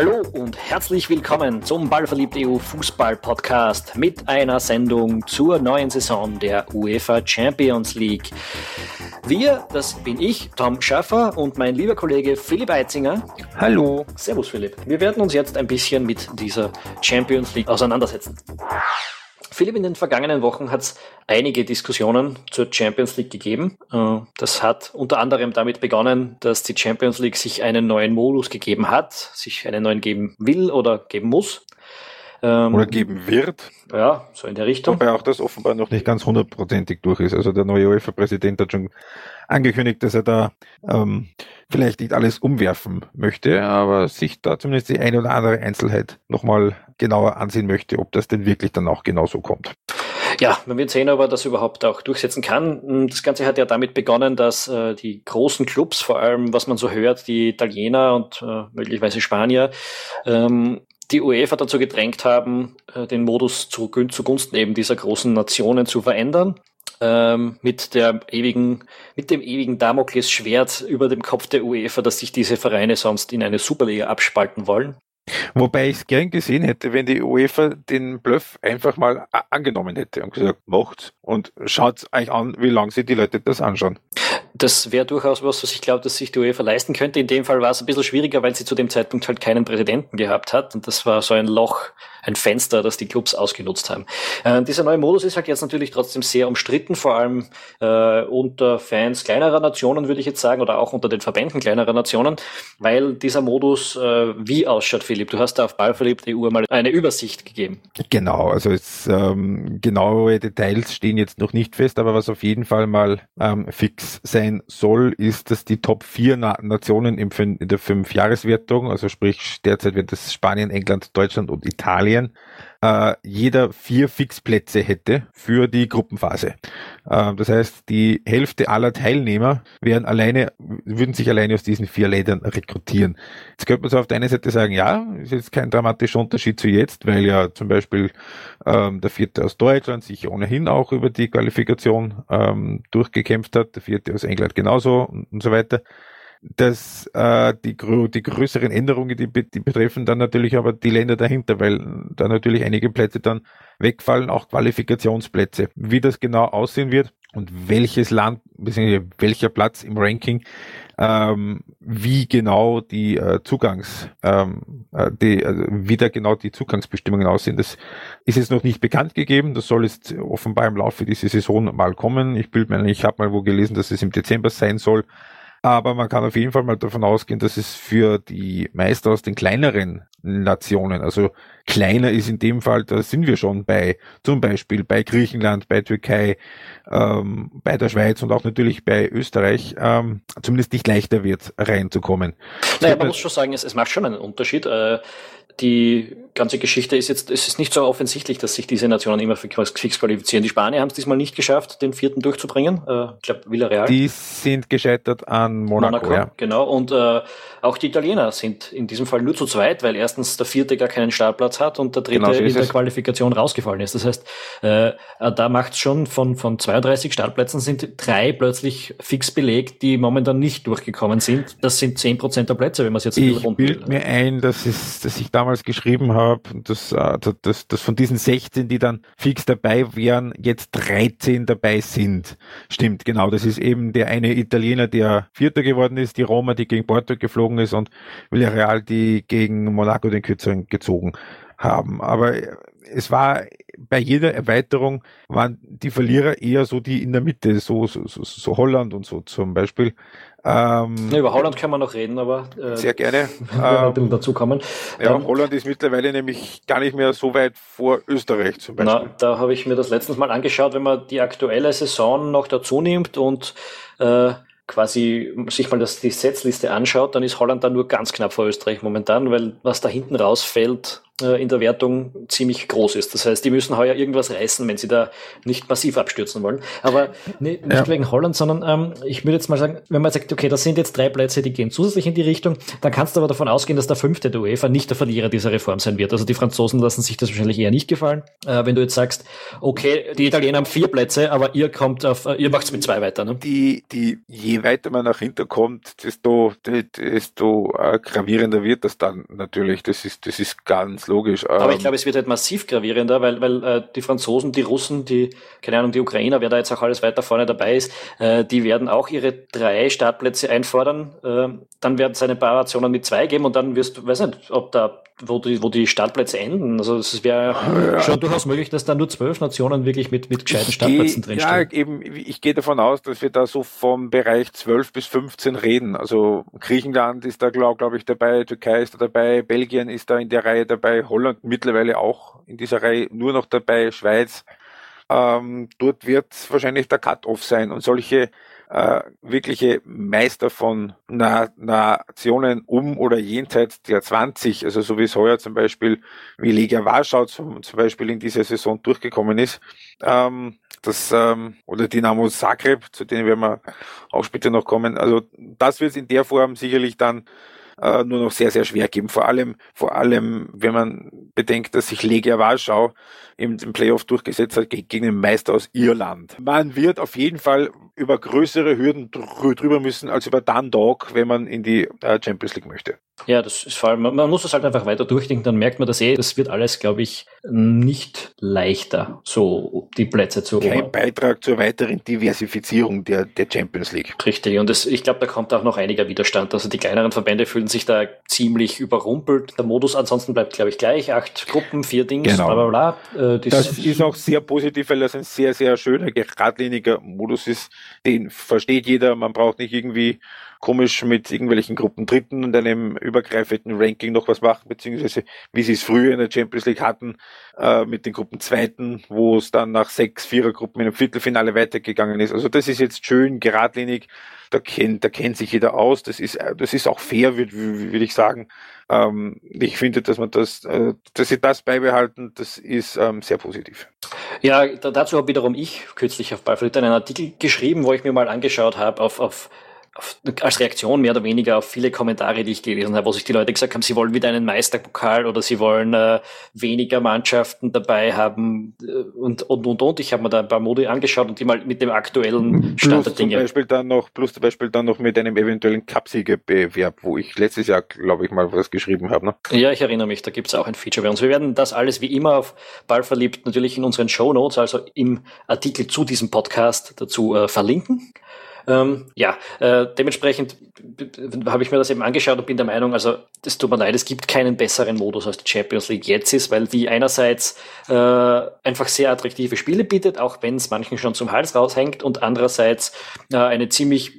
Hallo und herzlich willkommen zum Ballverliebt EU Fußball Podcast mit einer Sendung zur neuen Saison der UEFA Champions League. Wir, das bin ich, Tom Schaffer und mein lieber Kollege Philipp Eitzinger. Hallo. Servus Philipp. Wir werden uns jetzt ein bisschen mit dieser Champions League auseinandersetzen. Philipp, in den vergangenen Wochen hat es einige Diskussionen zur Champions League gegeben. Äh, das hat unter anderem damit begonnen, dass die Champions League sich einen neuen Modus gegeben hat, sich einen neuen geben will oder geben muss. Ähm, oder geben wird. Ja, so in der Richtung. Wobei auch das offenbar noch nicht ganz hundertprozentig durch ist. Also der neue UEFA-Präsident hat schon angekündigt, dass er da ähm, vielleicht nicht alles umwerfen möchte, aber sich da zumindest die eine oder andere Einzelheit nochmal genauer ansehen möchte, ob das denn wirklich dann auch genauso kommt. Ja, man wird sehen, ob er das überhaupt auch durchsetzen kann. Das Ganze hat ja damit begonnen, dass äh, die großen Clubs, vor allem was man so hört, die Italiener und äh, möglicherweise Spanier, ähm, die UEFA dazu gedrängt haben, äh, den Modus zu, zugunsten eben dieser großen Nationen zu verändern ähm, mit der ewigen, mit dem ewigen Damoklesschwert über dem Kopf der UEFA, dass sich diese Vereine sonst in eine Superliga abspalten wollen. Wobei ich es gern gesehen hätte, wenn die UEFA den Bluff einfach mal angenommen hätte und gesagt, macht's und schaut euch an, wie lange sich die Leute das anschauen. Das wäre durchaus was, was ich glaube, dass sich die UEFA leisten könnte. In dem Fall war es ein bisschen schwieriger, weil sie zu dem Zeitpunkt halt keinen Präsidenten gehabt hat. Und das war so ein Loch, ein Fenster, das die Clubs ausgenutzt haben. Äh, dieser neue Modus ist halt jetzt natürlich trotzdem sehr umstritten, vor allem äh, unter Fans kleinerer Nationen, würde ich jetzt sagen, oder auch unter den Verbänden kleinerer Nationen, weil dieser Modus äh, wie ausschaut, Philipp. Du hast da auf Ballverliebt EU mal eine Übersicht gegeben. Genau, also jetzt, ähm, genaue Details stehen jetzt noch nicht fest, aber was auf jeden Fall mal ähm, fix sein soll, ist, dass die Top 4 Na Nationen im, in der Fünf-Jahreswertung, also sprich derzeit wird es Spanien, England, Deutschland und Italien, äh, jeder vier Fixplätze hätte für die Gruppenphase. Äh, das heißt, die Hälfte aller Teilnehmer wären alleine, würden sich alleine aus diesen vier Ländern rekrutieren. Jetzt könnte man so auf der einen Seite sagen, ja, ist jetzt kein dramatischer Unterschied zu jetzt, weil ja zum Beispiel ähm, der vierte aus Deutschland sich ohnehin auch über die Qualifikation ähm, durchgekämpft hat, der vierte aus England genauso und, und so weiter dass äh, die, die größeren Änderungen, die, die betreffen dann natürlich aber die Länder dahinter, weil da natürlich einige Plätze dann wegfallen, auch Qualifikationsplätze. Wie das genau aussehen wird und welches Land, bzw. welcher Platz im Ranking, ähm, wie genau die äh, Zugangs, ähm, äh, die, also wie da genau die Zugangsbestimmungen aussehen, das ist jetzt noch nicht bekannt gegeben. Das soll jetzt offenbar im Laufe dieser Saison mal kommen. Ich bilde mir, ich habe mal wo gelesen, dass es im Dezember sein soll. Aber man kann auf jeden Fall mal davon ausgehen, dass es für die Meister aus den kleineren Nationen, also kleiner ist in dem Fall, da sind wir schon bei, zum Beispiel bei Griechenland, bei Türkei, ähm, bei der Schweiz und auch natürlich bei Österreich, ähm, zumindest nicht leichter wird, reinzukommen. Naja, man muss schon sagen, es, es macht schon einen Unterschied. Äh, die ganze Geschichte ist jetzt, es ist nicht so offensichtlich, dass sich diese Nationen immer fix qualifizieren. Die Spanier haben es diesmal nicht geschafft, den vierten durchzubringen. Äh, ich glaube, Villarreal. Die sind gescheitert an Monaco. Monaco ja. Genau. Und äh, auch die Italiener sind in diesem Fall nur zu zweit, weil erstens der vierte gar keinen Startplatz hat und der dritte genau so in der. Qualifikation rausgefallen ist. Das heißt, äh, da macht es schon von, von 32 Startplätzen sind drei plötzlich fix belegt, die momentan nicht durchgekommen sind. Das sind zehn Prozent der Plätze, wenn man es jetzt Ich bild mir ein, dass, es, dass ich damals geschrieben habe, dass, äh, dass, dass von diesen 16, die dann fix dabei wären, jetzt 13 dabei sind. Stimmt, genau. Das ist eben der eine Italiener, der Vierter geworden ist, die Roma, die gegen Porto geflogen ist und Villarreal, die gegen Monaco den Kürzeren gezogen haben. Aber es war bei jeder Erweiterung waren die Verlierer eher so die in der Mitte, so, so, so Holland und so zum Beispiel. Ähm, ja, über Holland können wir noch reden, aber äh, sehr gerne. Ähm, ein dazu kommen. Ja, ähm, Holland ist mittlerweile nämlich gar nicht mehr so weit vor Österreich zum Beispiel. Na, da habe ich mir das letztens mal angeschaut, wenn man die aktuelle Saison noch dazu nimmt und äh, quasi sich mal das, die Setzliste anschaut, dann ist Holland da nur ganz knapp vor Österreich momentan, weil was da hinten rausfällt, in der Wertung ziemlich groß ist. Das heißt, die müssen heuer irgendwas reißen, wenn sie da nicht massiv abstürzen wollen. Aber nicht, nicht ja. wegen Holland, sondern ähm, ich würde jetzt mal sagen, wenn man sagt, okay, das sind jetzt drei Plätze, die gehen zusätzlich in die Richtung, dann kannst du aber davon ausgehen, dass der fünfte der UEFA nicht der Verlierer dieser Reform sein wird. Also die Franzosen lassen sich das wahrscheinlich eher nicht gefallen. Äh, wenn du jetzt sagst, okay, die Italiener haben vier Plätze, aber ihr kommt auf, äh, ihr macht's mit zwei weiter. Ne? Die, die, je weiter man nach hinten kommt, desto, desto äh, gravierender wird das dann natürlich. Das ist, das ist ganz logisch. Aber ich ähm, glaube, es wird halt massiv gravierender, weil, weil äh, die Franzosen, die Russen, die, keine Ahnung, die Ukrainer, wer da jetzt auch alles weiter vorne dabei ist, äh, die werden auch ihre drei Startplätze einfordern. Äh, dann werden es eine paar Nationen mit zwei geben und dann wirst du, weiß nicht, ob da wo die, wo die Startplätze enden. Also es wäre ja, schon durchaus möglich, dass da nur zwölf Nationen wirklich mit, mit gescheiten Startplätzen drinstehen. Ja, eben, ich gehe davon aus, dass wir da so vom Bereich 12 bis 15 reden. Also Griechenland ist da, glaube glaub ich, dabei, Türkei ist da dabei, Belgien ist da in der Reihe dabei, Holland mittlerweile auch in dieser Reihe nur noch dabei, Schweiz. Ähm, dort wird wahrscheinlich der Cut-Off sein und solche äh, wirkliche Meister von Na Nationen um oder jenseits der 20, also so wie es heuer zum Beispiel wie Liga Warschau zum, zum Beispiel in dieser Saison durchgekommen ist, ähm, das ähm, oder Dynamo Zagreb, zu denen werden wir auch später noch kommen. Also das wird es in der Form sicherlich dann äh, nur noch sehr, sehr schwer geben. Vor allem, vor allem, wenn man bedenkt, dass sich Legia Warschau im, im Playoff durchgesetzt hat gegen den Meister aus Irland. Man wird auf jeden Fall über größere Hürden drüber müssen als über Dundalk, wenn man in die äh, Champions League möchte. Ja, das ist vor allem, man muss das halt einfach weiter durchdenken, dann merkt man das eh, das wird alles, glaube ich, nicht leichter, so die Plätze zu Kein erobern. Beitrag zur weiteren Diversifizierung der, der Champions League. Richtig, und das, ich glaube, da kommt auch noch einiger Widerstand. Also die kleineren Verbände fühlen sich da ziemlich überrumpelt. Der Modus ansonsten bleibt, glaube ich, gleich. Acht Gruppen, vier Dings, genau. bla bla bla. Äh, das ist auch sehr positiv, weil das ein sehr, sehr schöner, geradliniger Modus ist. Den versteht jeder. Man braucht nicht irgendwie komisch mit irgendwelchen Gruppen Dritten und einem übergreifenden Ranking noch was machen, beziehungsweise wie sie es früher in der Champions League hatten, äh, mit den Gruppen Zweiten, wo es dann nach sechs Vierergruppen in einem Viertelfinale weitergegangen ist. Also das ist jetzt schön geradlinig, da kennt, da kennt sich jeder aus, das ist, das ist auch fair, würde würd ich sagen. Ähm, ich finde, dass man das, äh, dass sie das beibehalten, das ist ähm, sehr positiv. Ja, dazu habe wiederum ich kürzlich auf Ballflit einen Artikel geschrieben, wo ich mir mal angeschaut habe auf, auf als Reaktion mehr oder weniger auf viele Kommentare, die ich gelesen habe, wo sich die Leute gesagt haben, sie wollen wieder einen Meisterpokal oder sie wollen äh, weniger Mannschaften dabei haben äh, und und und und. Ich habe mir da ein paar Modi angeschaut und die mal mit dem aktuellen Stand der Dinge. Zum Beispiel dann noch, plus zum Beispiel dann noch mit einem eventuellen Cupsiegerbewerb, wo ich letztes Jahr, glaube ich, mal was geschrieben habe. Ne? Ja, ich erinnere mich, da gibt's auch ein Feature bei uns. Wir werden das alles wie immer auf Ball verliebt natürlich in unseren Show Notes, also im Artikel zu diesem Podcast dazu äh, verlinken. Ähm, ja, äh, dementsprechend habe ich mir das eben angeschaut und bin der Meinung, also es tut mir leid, es gibt keinen besseren Modus als die Champions League jetzt ist, weil die einerseits äh, einfach sehr attraktive Spiele bietet, auch wenn es manchen schon zum Hals raushängt und andererseits äh, eine ziemlich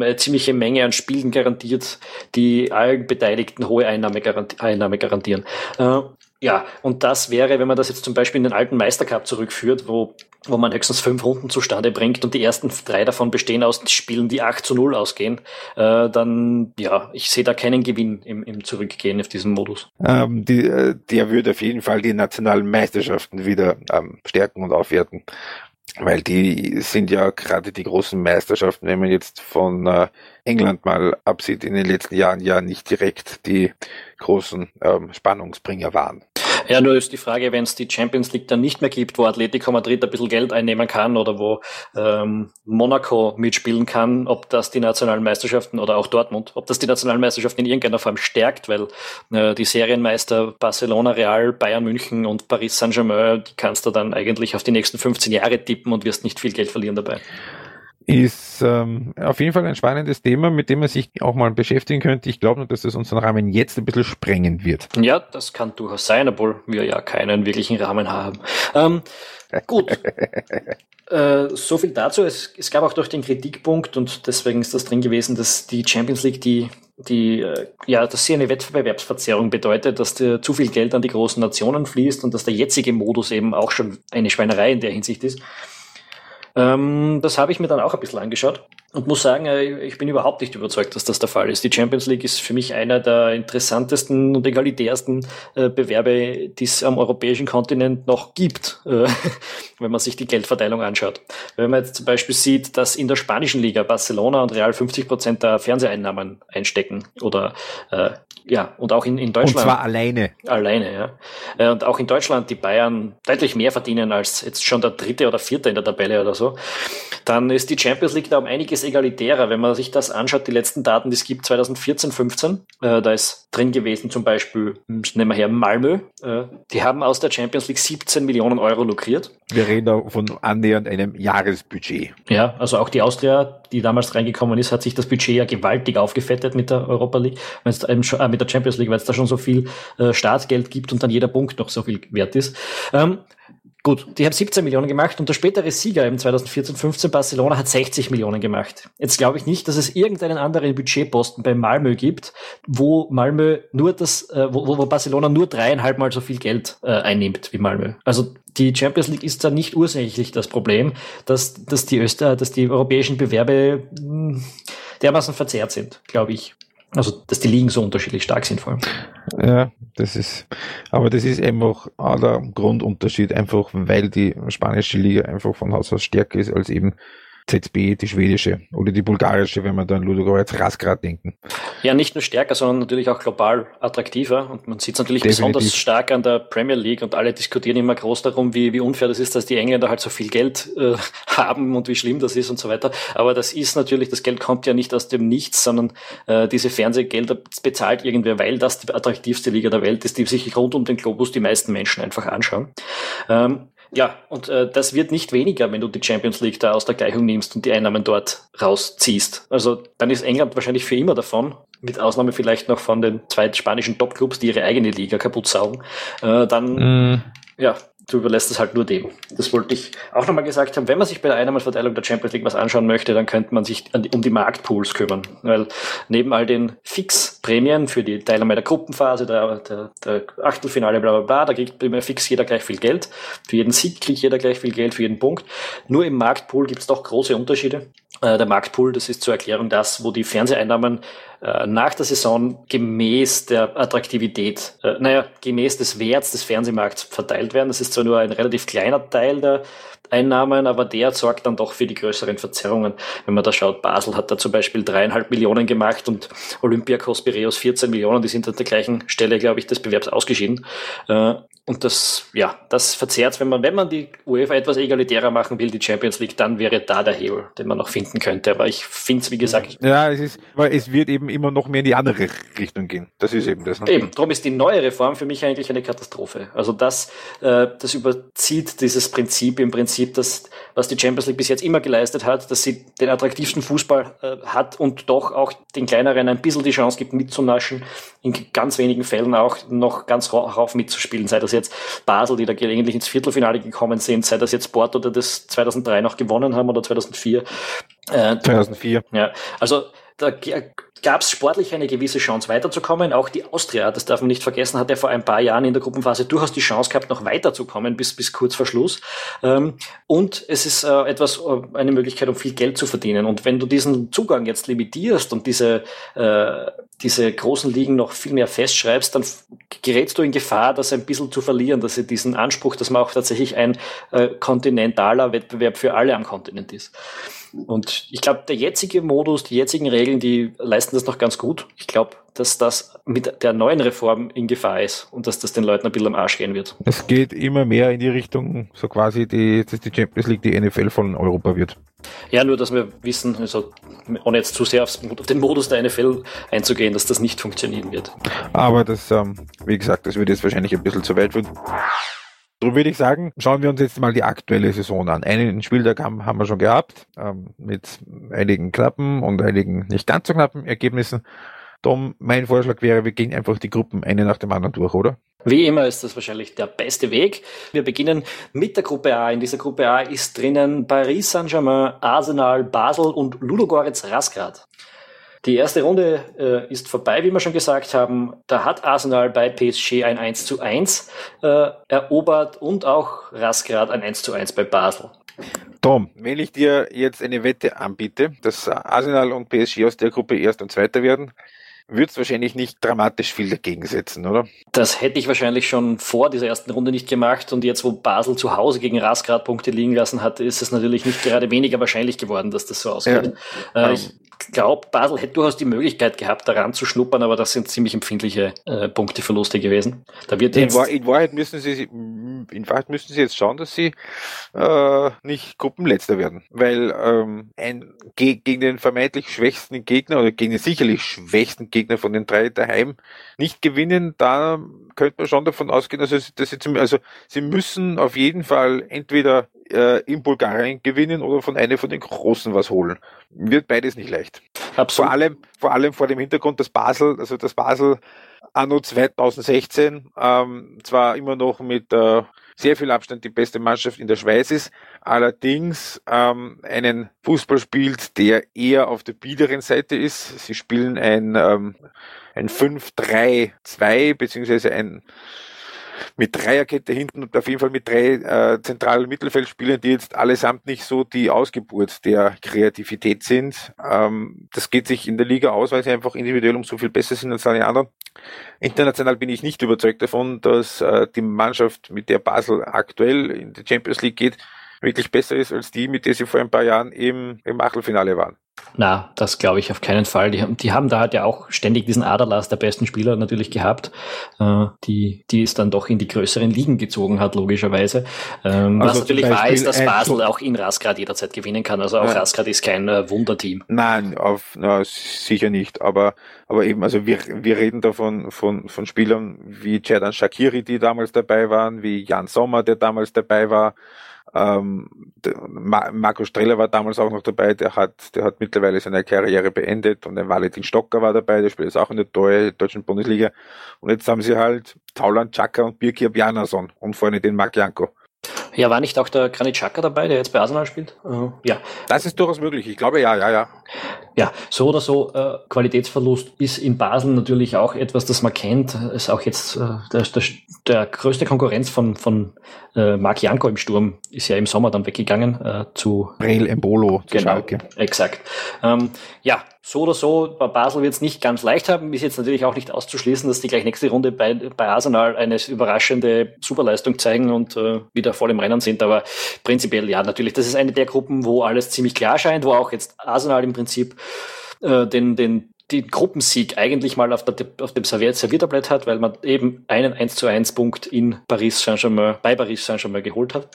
eine ziemliche Menge an Spielen garantiert, die allen Beteiligten hohe Einnahme, Einnahme garantieren. Äh, ja, und das wäre, wenn man das jetzt zum Beispiel in den alten Meistercup zurückführt, wo, wo man höchstens fünf Runden zustande bringt und die ersten drei davon bestehen aus Spielen, die 8 zu 0 ausgehen, äh, dann, ja, ich sehe da keinen Gewinn im, im Zurückgehen auf diesem Modus. Ähm, die, äh, der würde auf jeden Fall die nationalen Meisterschaften wieder ähm, stärken und aufwerten. Weil die sind ja gerade die großen Meisterschaften, wenn man jetzt von äh, England mal absieht, in den letzten Jahren ja nicht direkt die großen ähm, Spannungsbringer waren. Ja, nur ist die Frage, wenn es die Champions League dann nicht mehr gibt, wo Atletico Madrid ein bisschen Geld einnehmen kann oder wo ähm, Monaco mitspielen kann, ob das die nationalen Meisterschaften oder auch Dortmund, ob das die nationalen Meisterschaften in irgendeiner Form stärkt, weil äh, die Serienmeister Barcelona, Real, Bayern München und Paris Saint-Germain, die kannst du dann eigentlich auf die nächsten 15 Jahre tippen und wirst nicht viel Geld verlieren dabei ist ähm, auf jeden Fall ein spannendes Thema, mit dem man sich auch mal beschäftigen könnte. Ich glaube nur, dass das unseren Rahmen jetzt ein bisschen sprengen wird. Ja, das kann durchaus sein, obwohl wir ja keinen wirklichen Rahmen haben. Ähm, gut. äh, so viel dazu. Es, es gab auch durch den Kritikpunkt und deswegen ist das drin gewesen, dass die Champions League die die, äh, ja, dass sie eine Wettbewerbsverzerrung bedeutet, dass der, zu viel Geld an die großen Nationen fließt und dass der jetzige Modus eben auch schon eine Schweinerei in der Hinsicht ist. Ähm, das habe ich mir dann auch ein bisschen angeschaut und muss sagen, äh, ich bin überhaupt nicht überzeugt, dass das der Fall ist. Die Champions League ist für mich einer der interessantesten und egalitärsten äh, Bewerbe, die es am europäischen Kontinent noch gibt, äh, wenn man sich die Geldverteilung anschaut. Wenn man jetzt zum Beispiel sieht, dass in der spanischen Liga Barcelona und Real 50 Prozent der Fernseheinnahmen einstecken oder äh, ja, und auch in, in Deutschland. Und zwar alleine. Alleine, ja. Äh, und auch in Deutschland die Bayern deutlich mehr verdienen als jetzt schon der dritte oder vierte in der Tabelle oder so. Dann ist die Champions League da um einiges egalitärer. Wenn man sich das anschaut, die letzten Daten, die es gibt, 2014, 15, äh, da ist drin gewesen zum Beispiel, hm, nehmen wir her, Malmö. Äh, die haben aus der Champions League 17 Millionen Euro lukriert. Wir reden da von annähernd einem Jahresbudget. Ja, also auch die Austria, die damals reingekommen ist, hat sich das Budget ja gewaltig aufgefettet mit der Europa League, äh, mit der Champions League, weil es da schon so viel äh, Startgeld gibt und dann jeder Punkt noch so viel wert ist. Ähm, Gut, die haben 17 Millionen gemacht und der spätere Sieger im 2014-15 Barcelona hat 60 Millionen gemacht. Jetzt glaube ich nicht, dass es irgendeinen anderen Budgetposten bei Malmö gibt, wo Malmö nur das, äh, wo, wo Barcelona nur dreieinhalb Mal so viel Geld äh, einnimmt wie Malmö. Also die Champions League ist da nicht ursächlich das Problem, dass, dass die Öster, dass die europäischen Bewerbe mh, hm, dermaßen verzerrt sind, glaube ich. Also, dass die Ligen so unterschiedlich stark sind vor allem. Ja, das ist, aber das ist eben auch der Grundunterschied, einfach weil die spanische Liga einfach von Haus aus stärker ist als eben ZB, die schwedische oder die bulgarische, wenn man dann Ludogorets Rasgrad denken. Ja, nicht nur stärker, sondern natürlich auch global attraktiver. Und man sieht es natürlich Definitiv. besonders stark an der Premier League und alle diskutieren immer groß darum, wie, wie unfair das ist, dass die Engländer halt so viel Geld äh, haben und wie schlimm das ist und so weiter. Aber das ist natürlich, das Geld kommt ja nicht aus dem Nichts, sondern äh, diese Fernsehgelder bezahlt irgendwer, weil das die attraktivste Liga der Welt ist, die sich rund um den Globus die meisten Menschen einfach anschauen. Ähm, ja, und äh, das wird nicht weniger, wenn du die Champions League da aus der Gleichung nimmst und die Einnahmen dort rausziehst. Also dann ist England wahrscheinlich für immer davon, mit Ausnahme vielleicht noch von den zwei spanischen Topclubs, die ihre eigene Liga kaputt saugen. Äh, dann, mm. ja, du überlässt es halt nur dem. Das wollte ich auch nochmal gesagt haben. Wenn man sich bei der Einnahmenverteilung der Champions League was anschauen möchte, dann könnte man sich um die Marktpools kümmern. Weil neben all den Fixprämien für die Teilnahme der Gruppenphase, der, der, der Achtelfinale, bla bla bla, da kriegt immer fix jeder gleich viel Geld. Für jeden Sieg kriegt jeder gleich viel Geld, für jeden Punkt. Nur im Marktpool gibt es doch große Unterschiede. Äh, der Marktpool, das ist zur Erklärung das, wo die Fernseheinnahmen äh, nach der Saison gemäß der Attraktivität, äh, naja, gemäß des Werts des Fernsehmarkts verteilt werden. Das ist zwar nur ein relativ kleiner Teil der Einnahmen, aber der sorgt dann doch für die größeren Verzerrungen. Wenn man da schaut, Basel hat da zum Beispiel dreieinhalb Millionen gemacht und Olympiakos Piraeus 14 Millionen, die sind an der gleichen Stelle, glaube ich, des Bewerbs ausgeschieden. Äh, und das, ja, das verzerrt, wenn man, wenn man die UEFA etwas egalitärer machen will, die Champions League, dann wäre da der Hebel, den man noch finden könnte. Aber ich finde es, wie gesagt. Ja, es ist, weil es wird eben immer noch mehr in die andere Richtung gehen. Das ist eben das. Ne? Eben, darum ist die neue Reform für mich eigentlich eine Katastrophe. Also das, äh, das überzieht dieses Prinzip im Prinzip, dass, was die Champions League bis jetzt immer geleistet hat, dass sie den attraktivsten Fußball äh, hat und doch auch den kleineren ein bisschen die Chance gibt, mitzunaschen, in ganz wenigen Fällen auch noch ganz rauf mitzuspielen, sei das jetzt Basel, die da gelegentlich ins Viertelfinale gekommen sind, sei das jetzt Sport oder das 2003 noch gewonnen haben oder 2004. Äh, 2004. Ja, also da gab es sportlich eine gewisse Chance weiterzukommen. Auch die Austria, das darf man nicht vergessen, hat ja vor ein paar Jahren in der Gruppenphase durchaus die Chance gehabt, noch weiterzukommen bis, bis kurz vor Schluss. Ähm, und es ist äh, etwas, äh, eine Möglichkeit, um viel Geld zu verdienen. Und wenn du diesen Zugang jetzt limitierst und diese, äh, diese großen Ligen noch viel mehr festschreibst, dann gerätst du in Gefahr, das ein bisschen zu verlieren, dass sie diesen Anspruch, dass man auch tatsächlich ein kontinentaler Wettbewerb für alle am Kontinent ist. Und ich glaube, der jetzige Modus, die jetzigen Regeln, die leisten das noch ganz gut. Ich glaube, dass das mit der neuen Reform in Gefahr ist und dass das den Leuten ein bisschen am Arsch gehen wird. Es geht immer mehr in die Richtung, so quasi, die, dass die Champions League die NFL von Europa wird. Ja, nur, dass wir wissen, also, ohne jetzt zu sehr auf den Modus der NFL einzugehen, dass das nicht funktionieren wird. Aber das, ähm, wie gesagt, das wird jetzt wahrscheinlich ein bisschen zu weit führen. So würde ich sagen, schauen wir uns jetzt mal die aktuelle Saison an. Einen Spieltag haben, haben wir schon gehabt, ähm, mit einigen knappen und einigen nicht ganz so knappen Ergebnissen. Tom, mein Vorschlag wäre, wir gehen einfach die Gruppen eine nach dem anderen durch, oder? Wie immer ist das wahrscheinlich der beste Weg. Wir beginnen mit der Gruppe A. In dieser Gruppe A ist drinnen Paris Saint-Germain, Arsenal, Basel und Ludogorets Rasgrad. Die erste Runde äh, ist vorbei, wie wir schon gesagt haben. Da hat Arsenal bei PSG ein 1 zu 1 äh, erobert und auch Rasgrad ein 1 zu 1 bei Basel. Tom, wenn ich dir jetzt eine Wette anbiete, dass Arsenal und PSG aus der Gruppe Erst und Zweiter werden, wird es wahrscheinlich nicht dramatisch viel dagegen setzen, oder? Das hätte ich wahrscheinlich schon vor dieser ersten Runde nicht gemacht und jetzt, wo Basel zu Hause gegen Rasgrad Punkte liegen lassen hat, ist es natürlich nicht gerade weniger wahrscheinlich geworden, dass das so ausgeht. Ja. Äh, ich glaube, Basel hätte durchaus die Möglichkeit gehabt, daran zu schnuppern, aber das sind ziemlich empfindliche äh, Punkteverluste gewesen. Da wird in, Wahr, in, Wahrheit müssen sie, in Wahrheit müssen sie jetzt schauen, dass sie äh, nicht Gruppenletzter werden, weil ähm, ein, ge gegen den vermeintlich schwächsten Gegner oder gegen den sicherlich schwächsten Gegner von den drei daheim nicht gewinnen, da könnte man schon davon ausgehen, dass sie, dass sie, zum, also sie müssen auf jeden Fall entweder äh, in Bulgarien gewinnen oder von einer von den Großen was holen. Wird beides nicht leicht. Absolut. Vor allem, vor allem vor dem Hintergrund, dass Basel, also das Basel anno 2016 ähm, zwar immer noch mit äh, sehr viel Abstand die beste Mannschaft in der Schweiz ist, allerdings ähm, einen Fußball spielt, der eher auf der biederen Seite ist. Sie spielen ein, ähm, ein 5-3-2 beziehungsweise ein mit Dreierkette hinten und auf jeden Fall mit drei äh, zentralen Mittelfeldspielern, die jetzt allesamt nicht so die Ausgeburt der Kreativität sind. Ähm, das geht sich in der Liga aus, weil sie einfach individuell um so viel besser sind als alle anderen. International bin ich nicht überzeugt davon, dass äh, die Mannschaft, mit der Basel aktuell in die Champions League geht, wirklich besser ist als die, mit der sie vor ein paar Jahren eben im Achtelfinale waren. Na, das glaube ich auf keinen Fall. Die haben, die haben da halt ja auch ständig diesen Aderlass der besten Spieler natürlich gehabt, äh, die, die es dann doch in die größeren Ligen gezogen hat, logischerweise. Ähm, also was natürlich wahr ist, dass Basel auch in Rasgrad jederzeit gewinnen kann. Also auch ja. Rasgrad ist kein äh, Wunderteam. Nein, auf, na, sicher nicht. Aber, aber eben, also wir, wir reden davon von, von Spielern wie Jadan Shakiri, die damals dabei waren, wie Jan Sommer, der damals dabei war. Ähm, Marco Streller war damals auch noch dabei, der hat, der hat mittlerweile seine Karriere beendet und ein Valentin Stocker war dabei, der spielt jetzt auch in der deutschen Bundesliga. Und jetzt haben sie halt Tauland Chaka und Birkir Bjarnason und vorne den Marc Janko. Ja, war nicht auch der Granit Xhaka dabei, der jetzt bei Arsenal spielt? Uh, ja. Das ist durchaus möglich. Ich glaube, ja, ja, ja. Ja, so oder so, äh, Qualitätsverlust ist in Basel natürlich auch etwas, das man kennt. Ist auch jetzt äh, der, der, der größte Konkurrenz von, von äh, Marc Janko im Sturm ist ja im Sommer dann weggegangen äh, zu Brel Embolo zu genau, Schalke. Exakt. Ähm, ja, so oder so, bei Basel wird es nicht ganz leicht haben. Ist jetzt natürlich auch nicht auszuschließen, dass die gleich nächste Runde bei, bei Arsenal eine überraschende Superleistung zeigen und äh, wieder voll im Rennen sind. Aber prinzipiell ja, natürlich. Das ist eine der Gruppen, wo alles ziemlich klar scheint, wo auch jetzt Arsenal im Prinzip äh, den, den den Gruppensieg eigentlich mal auf, der, auf dem Serviertablett hat, weil man eben einen 1 zu 1 Punkt in Paris Saint-Germain, bei Paris Saint-Germain geholt hat.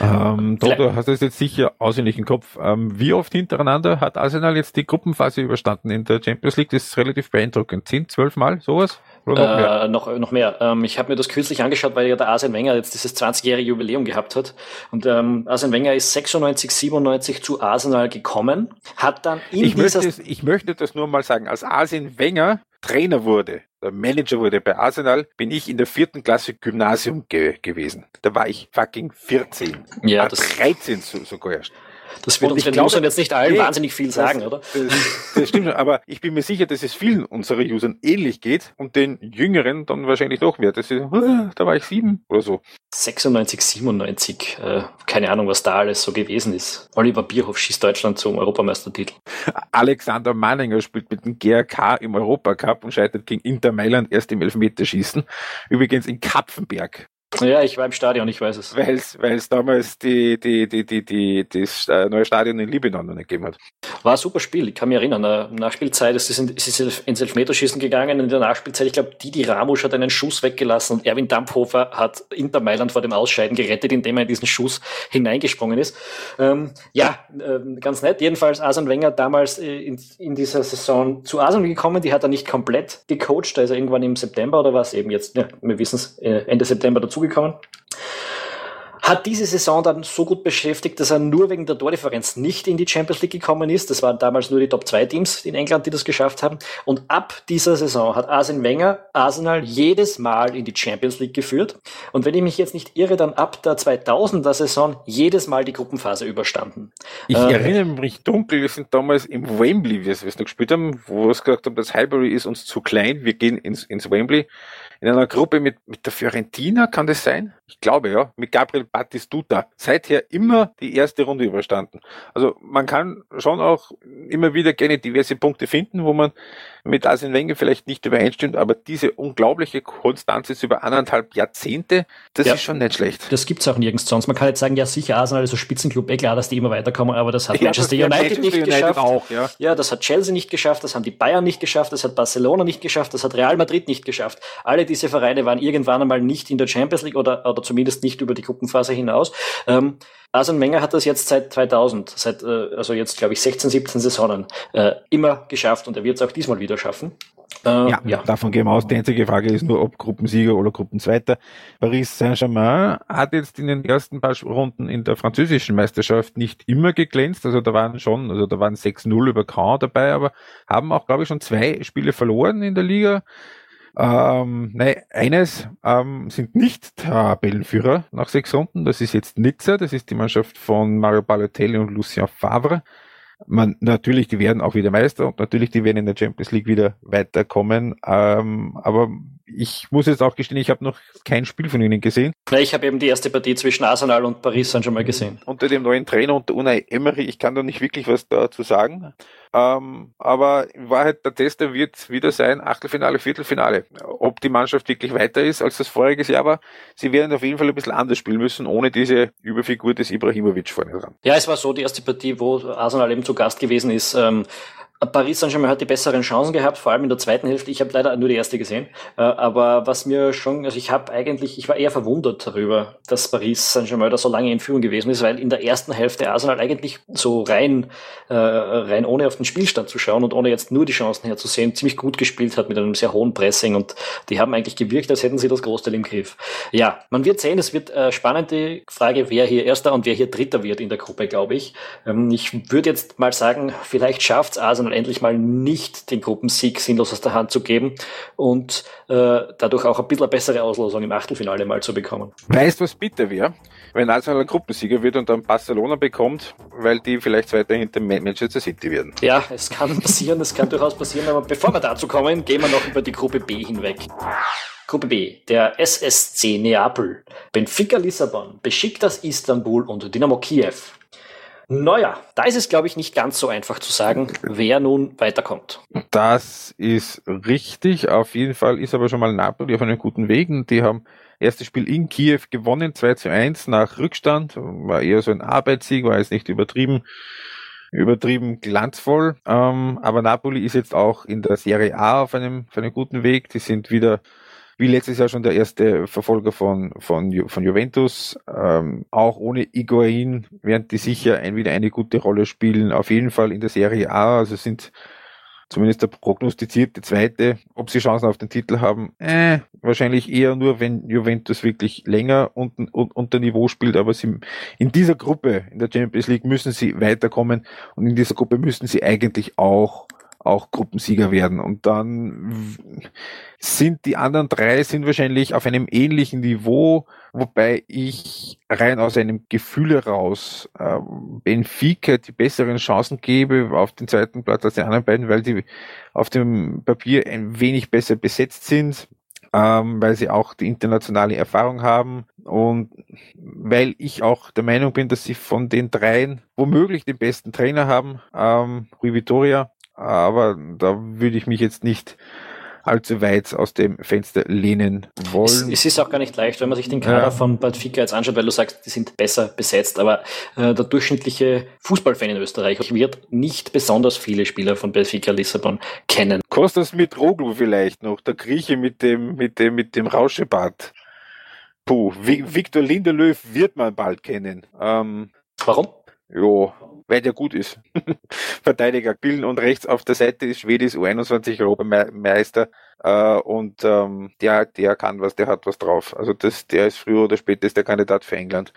Ähm, Toto, hast du es jetzt sicher auswendig im Kopf. Ähm, wie oft hintereinander hat Arsenal jetzt die Gruppenphase überstanden in der Champions League? Das ist relativ beeindruckend. Zehn, zwölf Mal, sowas? Noch mehr? Äh, noch, noch mehr. Ähm, ich habe mir das kürzlich angeschaut, weil ja der Arsene Wenger jetzt dieses 20-jährige Jubiläum gehabt hat. Und ähm, Arsene Wenger ist 96, 97 zu Arsenal gekommen, hat dann in ich dieser... Möchte, ich möchte das nur mal sagen. Als Arsene Wenger Trainer wurde, der Manager wurde bei Arsenal, bin ich in der vierten Klasse Gymnasium ge gewesen. Da war ich fucking 14. Ja, ah, das 13 sogar erst. Das wird uns den Usern jetzt nicht allen nee, wahnsinnig viel sagen, das, oder? Das, das stimmt schon, aber ich bin mir sicher, dass es vielen unserer Usern ähnlich geht und den Jüngeren dann wahrscheinlich noch mehr. Das ist, da war ich sieben oder so. 96, 97, äh, keine Ahnung, was da alles so gewesen ist. Oliver Bierhoff schießt Deutschland zum Europameistertitel. Alexander Manninger spielt mit dem GRK im Europacup und scheitert gegen Inter Mailand erst im Elfmeterschießen. Übrigens in Kapfenberg. Ja, ich war im Stadion, ich weiß es. Weil es damals die, die, die, die, die, das neue Stadion in Libanon noch nicht gegeben hat. War ein super Spiel, ich kann mich erinnern. In der Nachspielzeit ist es, in, ist ins Elfmeterschießen gegangen. In der Nachspielzeit, ich glaube, Didi Ramusch hat einen Schuss weggelassen und Erwin Dampfhofer hat Inter Mailand vor dem Ausscheiden gerettet, indem er in diesen Schuss hineingesprungen ist. Ähm, ja, äh, ganz nett. Jedenfalls Arsene Wenger damals äh, in, in dieser Saison zu Arsenal gekommen. Die hat er nicht komplett gecoacht. Da ist er irgendwann im September oder was eben jetzt, ja, wir wissen es, äh, Ende September dazu dazugekommen. Hat diese Saison dann so gut beschäftigt, dass er nur wegen der Tordifferenz nicht in die Champions League gekommen ist. Das waren damals nur die Top 2 Teams in England, die das geschafft haben. Und ab dieser Saison hat Arsene Wenger Arsenal jedes Mal in die Champions League geführt. Und wenn ich mich jetzt nicht irre, dann ab der 2000er Saison jedes Mal die Gruppenphase überstanden. Ich äh, erinnere mich dunkel, wir sind damals im Wembley, wie wir es noch gespielt haben, wo wir gesagt haben, das Highbury ist uns zu klein, wir gehen ins, ins Wembley in einer Gruppe mit, mit der Fiorentina, kann das sein? Ich glaube, ja. Mit Gabriel Batistuta seither immer die erste Runde überstanden. Also man kann schon auch immer wieder gerne diverse Punkte finden, wo man mit Arsene Wenger vielleicht nicht übereinstimmt, aber diese unglaubliche Konstanz ist über anderthalb Jahrzehnte, das ja, ist schon nicht schlecht. Das gibt's auch nirgends sonst. Man kann jetzt sagen, ja sicher, Arsenal ist so Spitzenclub, eh klar, dass die immer weiterkommen, aber das hat ja, Manchester United Manchester nicht United geschafft. Auch, ja. ja, das hat Chelsea nicht geschafft, das haben die Bayern nicht geschafft, das hat Barcelona nicht geschafft, das hat Real Madrid nicht geschafft. Alle diese Vereine waren irgendwann einmal nicht in der Champions League oder, oder zumindest nicht über die Gruppenphase hinaus. Ähm, Arsene Wenger hat das jetzt seit 2000, seit äh, also jetzt glaube ich 16, 17 Saisonen äh, immer geschafft und er wird es auch diesmal wieder schaffen. Äh, ja, ja, davon gehen wir aus. Die einzige Frage ist nur, ob Gruppensieger oder Gruppenzweiter. Paris Saint-Germain hat jetzt in den ersten paar Runden in der französischen Meisterschaft nicht immer geglänzt. Also da waren schon, also da waren 6-0 über Caen dabei, aber haben auch, glaube ich, schon zwei Spiele verloren in der Liga. Ähm, nein, eines ähm, sind nicht Tabellenführer nach sechs Runden. Das ist jetzt Nizza, das ist die Mannschaft von Mario Balotelli und Lucien Favre. Man, natürlich, die werden auch wieder Meister und natürlich, die werden in der Champions League wieder weiterkommen. Ähm, aber ich muss jetzt auch gestehen, ich habe noch kein Spiel von ihnen gesehen. Na, ich habe eben die erste Partie zwischen Arsenal und Paris schon mal gesehen. Unter dem neuen Trainer, unter Unai Emery, ich kann da nicht wirklich was dazu sagen. Ähm, aber in Wahrheit, der Tester wird wieder sein, Achtelfinale, Viertelfinale. Ob die Mannschaft wirklich weiter ist, als das voriges Jahr war, sie werden auf jeden Fall ein bisschen anders spielen müssen, ohne diese Überfigur des Ibrahimovic vorne dran. Ja, es war so die erste Partie, wo Arsenal eben zu Gast gewesen ist. Ähm, Paris Saint-Germain hat die besseren Chancen gehabt, vor allem in der zweiten Hälfte. Ich habe leider nur die erste gesehen. Äh, aber was mir schon, also ich habe eigentlich, ich war eher verwundert darüber, dass Paris Saint-Germain da so lange in Führung gewesen ist, weil in der ersten Hälfte Arsenal eigentlich so rein, äh, rein ohne auf den Spielstand zu schauen und ohne jetzt nur die Chancen herzusehen, ziemlich gut gespielt hat mit einem sehr hohen Pressing und die haben eigentlich gewirkt, als hätten sie das Großteil im Griff. Ja, man wird sehen, es wird äh, spannende Frage, wer hier Erster und wer hier Dritter wird in der Gruppe, glaube ich. Ähm, ich würde jetzt mal sagen, vielleicht schafft's Arsenal und endlich mal nicht den Gruppensieg sinnlos aus der Hand zu geben und äh, dadurch auch ein bisschen eine bessere Auslosung im Achtelfinale mal zu bekommen. Weißt du, was bitte wäre? Wenn Arsenal ein Gruppensieger wird und dann Barcelona bekommt, weil die vielleicht weiter hinter Manchester City werden. Ja, es kann passieren, es kann durchaus passieren, aber bevor wir dazu kommen, gehen wir noch über die Gruppe B hinweg. Gruppe B, der SSC Neapel, Benfica Lissabon, Besiktas Istanbul und Dynamo Kiew. Naja, da ist es, glaube ich, nicht ganz so einfach zu sagen, wer nun weiterkommt. Das ist richtig. Auf jeden Fall ist aber schon mal Napoli auf einem guten Weg. Die haben erstes Spiel in Kiew gewonnen, 2 zu 1 nach Rückstand. War eher so ein Arbeitssieg, war jetzt nicht übertrieben übertrieben glanzvoll. Ähm, aber Napoli ist jetzt auch in der Serie A auf einem, auf einem guten Weg. Die sind wieder wie letztes Jahr schon der erste Verfolger von, von, von Juventus. Ähm, auch ohne Iguain werden die sicher ein, wieder eine gute Rolle spielen. Auf jeden Fall in der Serie A, also sind zumindest der prognostizierte Zweite. Ob sie Chancen auf den Titel haben, äh, wahrscheinlich eher nur, wenn Juventus wirklich länger unten, unter Niveau spielt. Aber sie, in dieser Gruppe, in der Champions League, müssen sie weiterkommen und in dieser Gruppe müssen sie eigentlich auch auch Gruppensieger werden. Und dann sind die anderen drei sind wahrscheinlich auf einem ähnlichen Niveau, wobei ich rein aus einem Gefühl heraus äh, Benfica die besseren Chancen gebe auf den zweiten Platz als die anderen beiden, weil die auf dem Papier ein wenig besser besetzt sind. Ähm, weil sie auch die internationale Erfahrung haben und weil ich auch der Meinung bin, dass sie von den dreien womöglich den besten Trainer haben, ähm, Rui Vitoria, aber da würde ich mich jetzt nicht allzu weit aus dem Fenster lehnen wollen. Es, es, ist auch gar nicht leicht, wenn man sich den Kader ja. von Benfica jetzt anschaut, weil du sagst, die sind besser besetzt, aber äh, der durchschnittliche Fußballfan in Österreich wird nicht besonders viele Spieler von Benfica Lissabon kennen. Kostas mit Roglu vielleicht noch, der Grieche mit dem, mit dem, mit dem Rauschebart. Puh, Victor Lindelöw wird man bald kennen. Ähm, Warum? Jo, weil der gut ist. Verteidiger Billen und rechts auf der Seite ist Schwedis U21 Europameister äh, und ähm, der, der kann was, der hat was drauf. Also das, der ist früher oder später ist der Kandidat für England.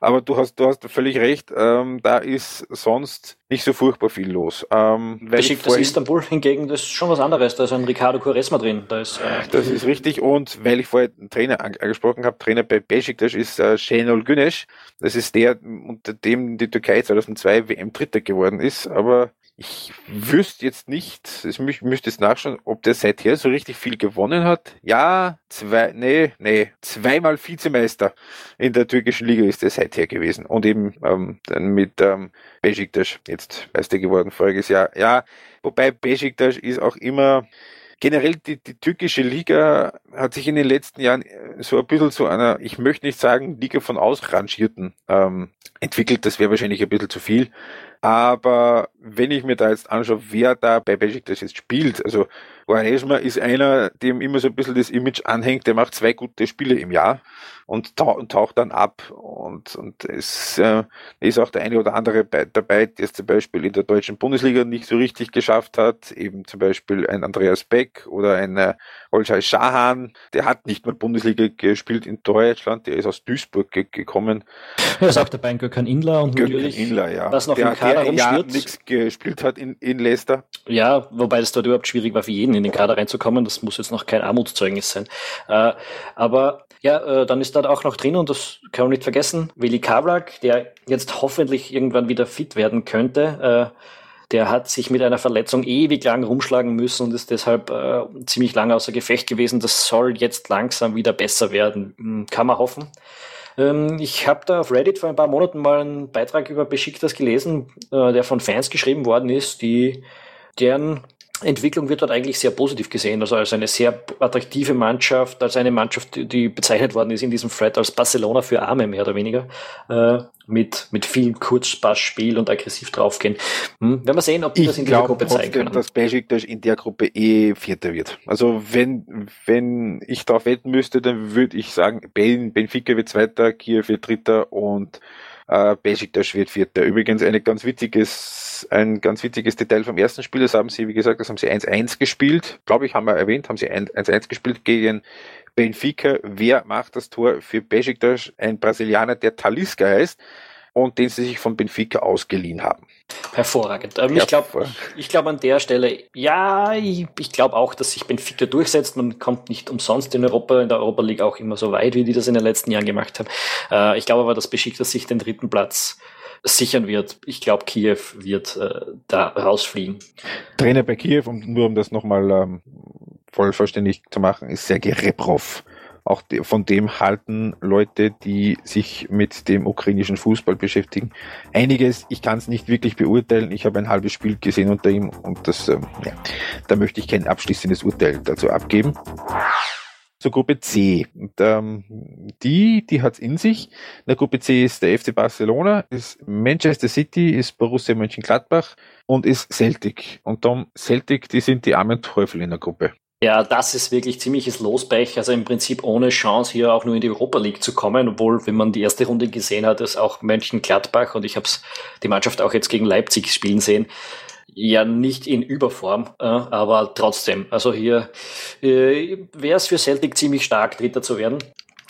Aber du hast, du hast völlig recht, ähm, da ist sonst nicht so furchtbar viel los. Ähm, Besiktas Istanbul hingegen, das ist schon was anderes. Da ist ein Ricardo Quaresma drin. Da ist, äh, das ist richtig. Und weil ich vorher einen Trainer angesprochen habe, Trainer bei Besiktas ist äh, Şenol Güneş. Das ist der, unter dem die Türkei 2002 WM Dritter geworden ist. Aber ich wüsste jetzt nicht, ich müsste jetzt nachschauen, ob der seither so richtig viel gewonnen hat. Ja, zwei, nee, nee, zweimal Vizemeister in der türkischen Liga ist er seither gewesen. Und eben ähm, dann mit ähm, Besiktas jetzt Meister geworden voriges Jahr. Ja, wobei Besiktas ist auch immer generell die, die türkische Liga hat sich in den letzten Jahren äh, so ein bisschen zu einer, ich möchte nicht sagen, Liga von Ausrangierten ähm, entwickelt. Das wäre wahrscheinlich ein bisschen zu viel. Aber wenn ich mir da jetzt anschaue, wer da bei Besiktas jetzt spielt, also Quaresma ist einer, dem immer so ein bisschen das Image anhängt, der macht zwei gute Spiele im Jahr und, tauch, und taucht dann ab. Und, und es äh, ist auch der eine oder andere bei, dabei, der es zum Beispiel in der deutschen Bundesliga nicht so richtig geschafft hat. Eben zum Beispiel ein Andreas Beck oder ein äh, Olcay Schahan, der hat nicht mehr Bundesliga gespielt in Deutschland, der ist aus Duisburg ge gekommen. Er ist auch dabei ein Gökhan Inler und Gökhan natürlich Inler, ja. das noch der, im Kader der ja nichts gespielt hat in, in Leicester. Ja, wobei das dort überhaupt schwierig war für jeden in den Kader reinzukommen. Das muss jetzt noch kein Armutszeugnis sein. Äh, aber ja, äh, dann ist da auch noch drin und das kann man nicht vergessen, Willi Kavlak, der jetzt hoffentlich irgendwann wieder fit werden könnte. Äh, der hat sich mit einer Verletzung ewig lang rumschlagen müssen und ist deshalb äh, ziemlich lange außer Gefecht gewesen. Das soll jetzt langsam wieder besser werden. Hm, kann man hoffen. Ähm, ich habe da auf Reddit vor ein paar Monaten mal einen Beitrag über Besiktas gelesen, äh, der von Fans geschrieben worden ist, die deren Entwicklung wird dort eigentlich sehr positiv gesehen, also als eine sehr attraktive Mannschaft, als eine Mannschaft, die bezeichnet worden ist in diesem Thread als Barcelona für Arme, mehr oder weniger, äh, mit, mit viel Kurzpassspiel und aggressiv draufgehen. Hm, werden wir sehen, ob die ich das in dieser Gruppe zeigen können. dass Besiktas in der Gruppe eh Vierter wird. Also wenn, wenn ich darauf wetten müsste, dann würde ich sagen, Benfica wird Zweiter, Kiew wird Dritter und äh, Besiktas wird Vierter. Übrigens eine ganz witziges, ein ganz witziges Detail vom ersten Spiel, das haben sie, wie gesagt, das haben sie 1-1 gespielt. Glaube ich, haben wir erwähnt, haben sie 1-1 gespielt gegen Benfica. Wer macht das Tor für Besiktas? Ein Brasilianer, der Talisca heißt und den sie sich von Benfica ausgeliehen haben. Hervorragend. Ähm, ich glaube ich glaub an der Stelle, ja, ich, ich glaube auch, dass sich Benfica durchsetzt. Man kommt nicht umsonst in Europa, in der Europa League auch immer so weit, wie die das in den letzten Jahren gemacht haben. Äh, ich glaube aber, dass Besiktas sich den dritten Platz sichern wird. Ich glaube, Kiew wird äh, da rausfliegen. Trainer bei Kiew, um, nur um das nochmal ähm, vollverständlich zu machen, ist Sergei Rebrov auch von dem halten Leute, die sich mit dem ukrainischen Fußball beschäftigen. Einiges, ich kann es nicht wirklich beurteilen. Ich habe ein halbes Spiel gesehen unter ihm und das, ähm, ja, da möchte ich kein abschließendes Urteil dazu abgeben. Zur Gruppe C. Und, ähm, die, die hat's in sich. In der Gruppe C ist der FC Barcelona, ist Manchester City, ist Borussia Mönchengladbach und ist Celtic. Und dann Celtic, die sind die armen Teufel in der Gruppe. Ja, das ist wirklich ziemliches Losbech. Also im Prinzip ohne Chance hier auch nur in die Europa League zu kommen, obwohl, wenn man die erste Runde gesehen hat, ist auch Mönchengladbach und ich habe die Mannschaft auch jetzt gegen Leipzig spielen sehen. Ja, nicht in Überform, äh, aber trotzdem. Also hier äh, wäre es für Celtic ziemlich stark, Dritter zu werden.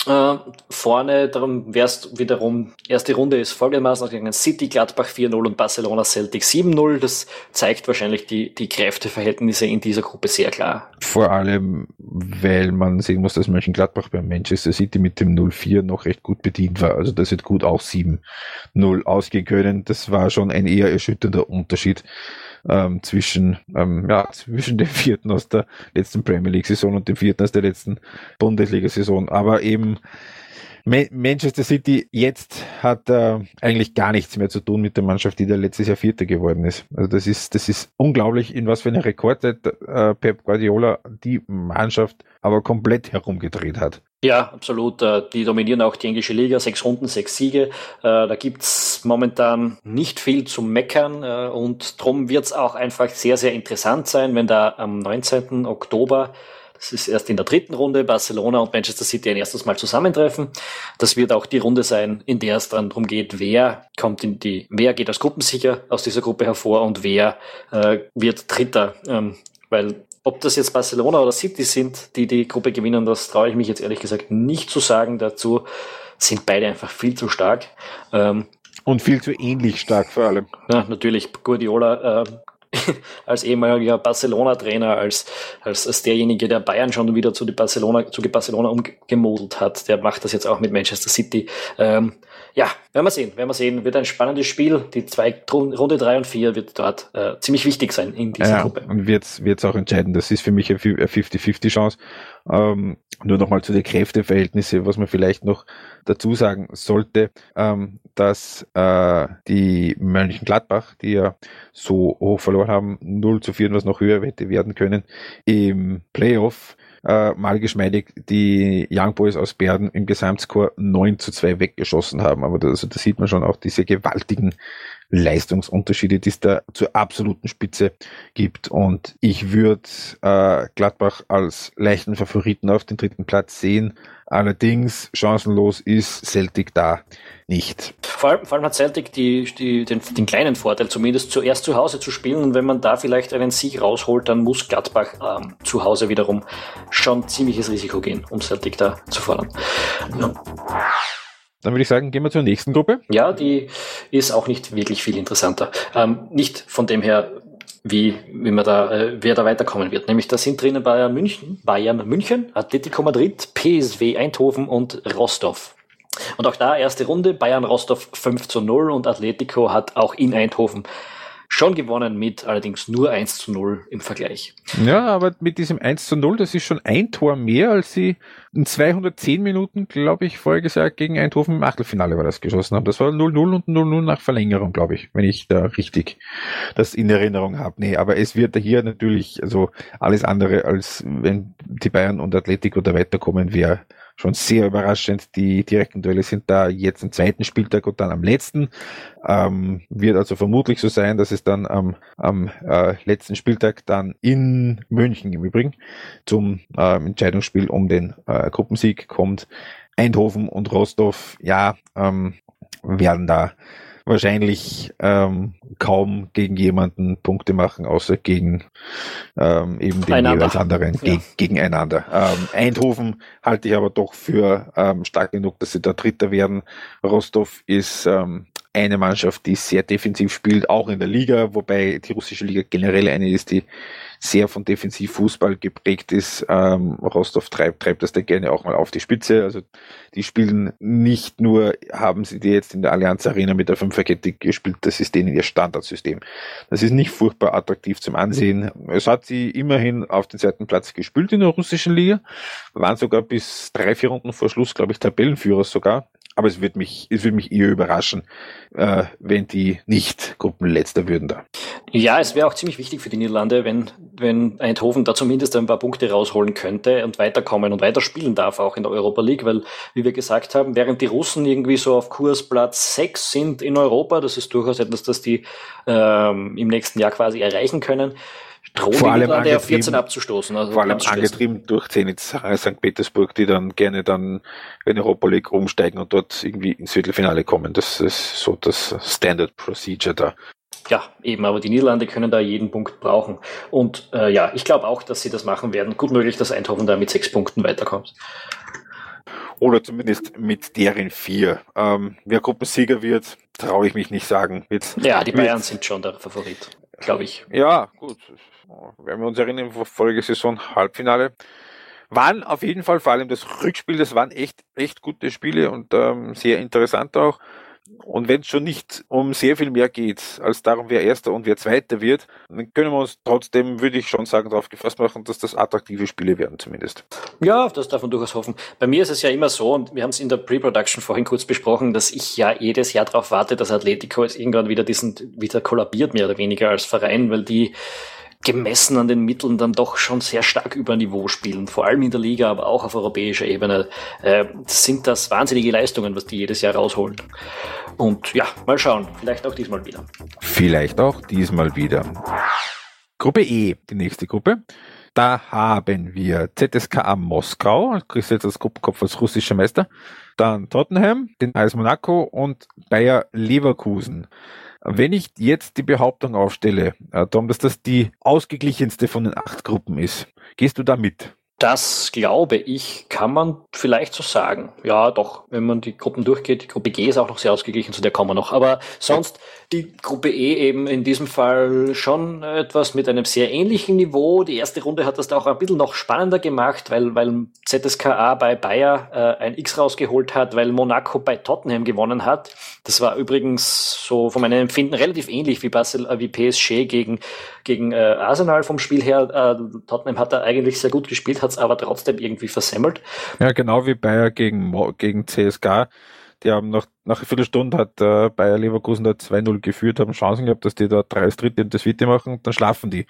Äh, vorne, darum wär's wiederum, erste Runde ist folgendermaßen gegen City, Gladbach 4-0 und Barcelona Celtic 7-0. Das zeigt wahrscheinlich die, die Kräfteverhältnisse in dieser Gruppe sehr klar. Vor allem, weil man sehen muss, dass Mönchengladbach bei Manchester City mit dem 0-4 noch recht gut bedient war. Also das wird gut auch 7-0 ausgehen können. Das war schon ein eher erschütternder Unterschied ähm, zwischen, ähm, ja, zwischen dem vierten aus der letzten Premier League-Saison und dem vierten aus der letzten Bundesliga-Saison. Aber eben Manchester City jetzt hat äh, eigentlich gar nichts mehr zu tun mit der Mannschaft, die da letztes Jahr Vierter geworden ist. Also das ist, das ist unglaublich, in was für eine Rekordzeit äh, Pep Guardiola die Mannschaft aber komplett herumgedreht hat. Ja, absolut. Äh, die dominieren auch die englische Liga, sechs Runden, sechs Siege. Äh, da gibt's momentan nicht viel zu meckern äh, und drum wird's auch einfach sehr, sehr interessant sein, wenn da am 19. Oktober das ist erst in der dritten Runde Barcelona und Manchester City ein erstes Mal zusammentreffen. Das wird auch die Runde sein, in der es dann darum geht, wer kommt in die, wer geht als Gruppensicher aus dieser Gruppe hervor und wer wird Dritter. Ähm, weil ob das jetzt Barcelona oder City sind, die die Gruppe gewinnen, das traue ich mich jetzt ehrlich gesagt nicht zu sagen. Dazu sind beide einfach viel zu stark. Ähm, und viel zu ähnlich stark vor allem. Ja, natürlich. Guardiola äh, als ehemaliger Barcelona-Trainer, als, als, als derjenige, der Bayern schon wieder zu, die Barcelona, zu Barcelona umgemodelt hat, der macht das jetzt auch mit Manchester City. Ähm, ja, werden wir sehen, werden wir sehen. Wird ein spannendes Spiel. Die zwei Runde drei und vier wird dort äh, ziemlich wichtig sein in dieser ja, Gruppe. Und wird es auch entscheiden. Das ist für mich eine 50-50 Chance. Ähm, nur nochmal zu den Kräfteverhältnissen, was man vielleicht noch dazu sagen sollte, ähm, dass äh, die Mönchengladbach, die ja so hoch verloren haben, 0 zu 4, was noch höher hätte werden können, im Playoff äh, mal geschmeidig die Young Boys aus Berden im Gesamtscore 9 zu 2 weggeschossen haben. Aber da, also da sieht man schon auch diese gewaltigen Leistungsunterschiede, die es da zur absoluten Spitze gibt. Und ich würde äh, Gladbach als leichten Favoriten auf den dritten Platz sehen. Allerdings chancenlos ist Celtic da nicht. Vor allem, vor allem hat Celtic die, die, den, den, kleinen Vorteil, zumindest zuerst zu Hause zu spielen. Und wenn man da vielleicht einen Sieg rausholt, dann muss Gladbach ähm, zu Hause wiederum schon ziemliches Risiko gehen, um Celtic da zu fordern. Ja. Dann würde ich sagen, gehen wir zur nächsten Gruppe. Ja, die ist auch nicht wirklich viel interessanter. Ähm, nicht von dem her, wie, wie man da, äh, wer da weiterkommen wird. Nämlich da sind drinnen Bayern München, Bayern München, Atletico Madrid, PSW Eindhoven und Rostov. Und auch da erste Runde, Bayern Rostov 5 zu 0 und Atletico hat auch in Eindhoven schon gewonnen mit allerdings nur 1 zu 0 im Vergleich. Ja, aber mit diesem 1 zu 0, das ist schon ein Tor mehr, als sie in 210 Minuten, glaube ich, vorher gesagt, gegen Eindhoven im Achtelfinale war das geschossen haben. Das war 0-0 und 0-0 nach Verlängerung, glaube ich, wenn ich da richtig das in Erinnerung habe. Nee, aber es wird hier natürlich, also alles andere als wenn die Bayern und Atletico da weiterkommen, wäre schon sehr überraschend. Die direkten Duelle sind da jetzt am zweiten Spieltag und dann am letzten. Ähm, wird also vermutlich so sein, dass es dann am, am äh, letzten Spieltag dann in München im Übrigen zum äh, Entscheidungsspiel um den äh, Gruppensieg kommt. Eindhoven und Rostov, ja, ähm, werden da wahrscheinlich ähm, kaum gegen jemanden Punkte machen, außer gegen ähm, eben den Einander. jeweils anderen ja. geg gegeneinander. Ähm, Eindhoven halte ich aber doch für ähm, stark genug, dass sie da Dritter werden. Rostov ist ähm, eine Mannschaft, die sehr defensiv spielt, auch in der Liga, wobei die russische Liga generell eine ist, die sehr von Defensivfußball geprägt ist. Ähm, Rostov treibt, treibt das dann gerne auch mal auf die Spitze. Also die spielen nicht nur, haben sie die jetzt in der Allianz Arena mit der Fünferkette gespielt, das ist denen ihr Standardsystem. Das ist nicht furchtbar attraktiv zum Ansehen. Es hat sie immerhin auf den zweiten Platz gespielt in der russischen Liga, waren sogar bis drei, vier Runden vor Schluss, glaube ich, Tabellenführer sogar. Aber es wird mich, es wird mich eher überraschen, äh, wenn die nicht Gruppenletzter würden da. Ja, es wäre auch ziemlich wichtig für die Niederlande, wenn, wenn Eindhoven da zumindest ein paar Punkte rausholen könnte und weiterkommen und weiterspielen darf auch in der Europa League, weil, wie wir gesagt haben, während die Russen irgendwie so auf Kurs Platz 6 sind in Europa, das ist durchaus etwas, das die ähm, im nächsten Jahr quasi erreichen können, vor allem die auf 14 abzustoßen. Also vor allem angetrieben durch Zenit St. Petersburg, die dann gerne dann in Europa League umsteigen und dort irgendwie ins Viertelfinale kommen. Das ist so das Standard Procedure da. Ja, eben, aber die Niederlande können da jeden Punkt brauchen. Und äh, ja, ich glaube auch, dass sie das machen werden. Gut möglich, dass Eindhoven da mit sechs Punkten weiterkommt. Oder zumindest mit deren vier. Ähm, wer Gruppensieger wird, traue ich mich nicht sagen. Wird, ja, die Bayern sind schon der Favorit, glaube ich. Ja, gut wenn wir uns erinnern, Folgesaison Halbfinale, waren auf jeden Fall, vor allem das Rückspiel, das waren echt, echt gute Spiele und ähm, sehr interessant auch. Und wenn es schon nicht um sehr viel mehr geht, als darum, wer Erster und wer Zweiter wird, dann können wir uns trotzdem, würde ich schon sagen, darauf gefasst machen, dass das attraktive Spiele werden zumindest. Ja, das darf man durchaus hoffen. Bei mir ist es ja immer so, und wir haben es in der Pre-Production vorhin kurz besprochen, dass ich ja jedes Jahr darauf warte, dass Atletico jetzt irgendwann wieder diesen, wieder kollabiert, mehr oder weniger als Verein, weil die gemessen an den Mitteln dann doch schon sehr stark über Niveau spielen, vor allem in der Liga, aber auch auf europäischer Ebene, äh, sind das wahnsinnige Leistungen, was die jedes Jahr rausholen. Und ja, mal schauen, vielleicht auch diesmal wieder. Vielleicht auch diesmal wieder. Gruppe E, die nächste Gruppe. Da haben wir ZSKA Moskau, kriegst jetzt als Gruppenkopf als russischer Meister, dann Tottenham, den AS Monaco und Bayer Leverkusen. Wenn ich jetzt die Behauptung aufstelle, äh, Tom, dass das die ausgeglichenste von den acht Gruppen ist, gehst du da mit? Das glaube ich, kann man vielleicht so sagen. Ja, doch, wenn man die Gruppen durchgeht. Die Gruppe G ist auch noch sehr ausgeglichen, zu der kommen wir noch. Aber sonst die Gruppe E eben in diesem Fall schon etwas mit einem sehr ähnlichen Niveau. Die erste Runde hat das da auch ein bisschen noch spannender gemacht, weil, weil ZSKA bei Bayer äh, ein X rausgeholt hat, weil Monaco bei Tottenham gewonnen hat. Das war übrigens so von meinem Empfinden relativ ähnlich wie, Basel, äh, wie PSG gegen, gegen äh, Arsenal vom Spiel her. Äh, Tottenham hat da eigentlich sehr gut gespielt, hat es aber trotzdem irgendwie versemmelt. Ja, genau wie Bayer gegen, gegen CSK. Die haben nach, nach einer Viertelstunde hat äh, Bayer Leverkusen da 2-0 geführt, haben Chancen gehabt, dass die da drei das dritte und das vierte machen und dann schlafen die.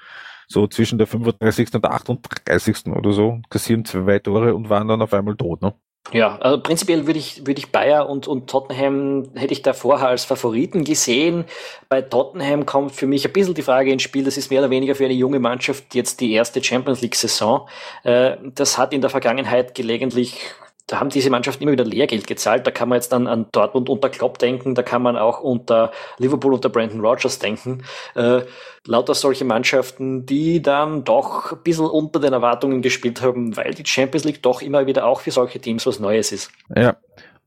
So zwischen der 35. und der 38. oder so, kassieren zwei Tore und waren dann auf einmal tot. Ne? Ja, also prinzipiell würde ich, würde ich Bayer und, und Tottenham hätte ich da vorher als Favoriten gesehen. Bei Tottenham kommt für mich ein bisschen die Frage ins Spiel, das ist mehr oder weniger für eine junge Mannschaft jetzt die erste Champions League Saison. Äh, das hat in der Vergangenheit gelegentlich da haben diese Mannschaften immer wieder Lehrgeld gezahlt. Da kann man jetzt dann an Dortmund unter Klopp denken, da kann man auch unter Liverpool unter Brandon Rogers denken. Äh, lauter solche Mannschaften, die dann doch ein bisschen unter den Erwartungen gespielt haben, weil die Champions League doch immer wieder auch für solche Teams was Neues ist. Ja.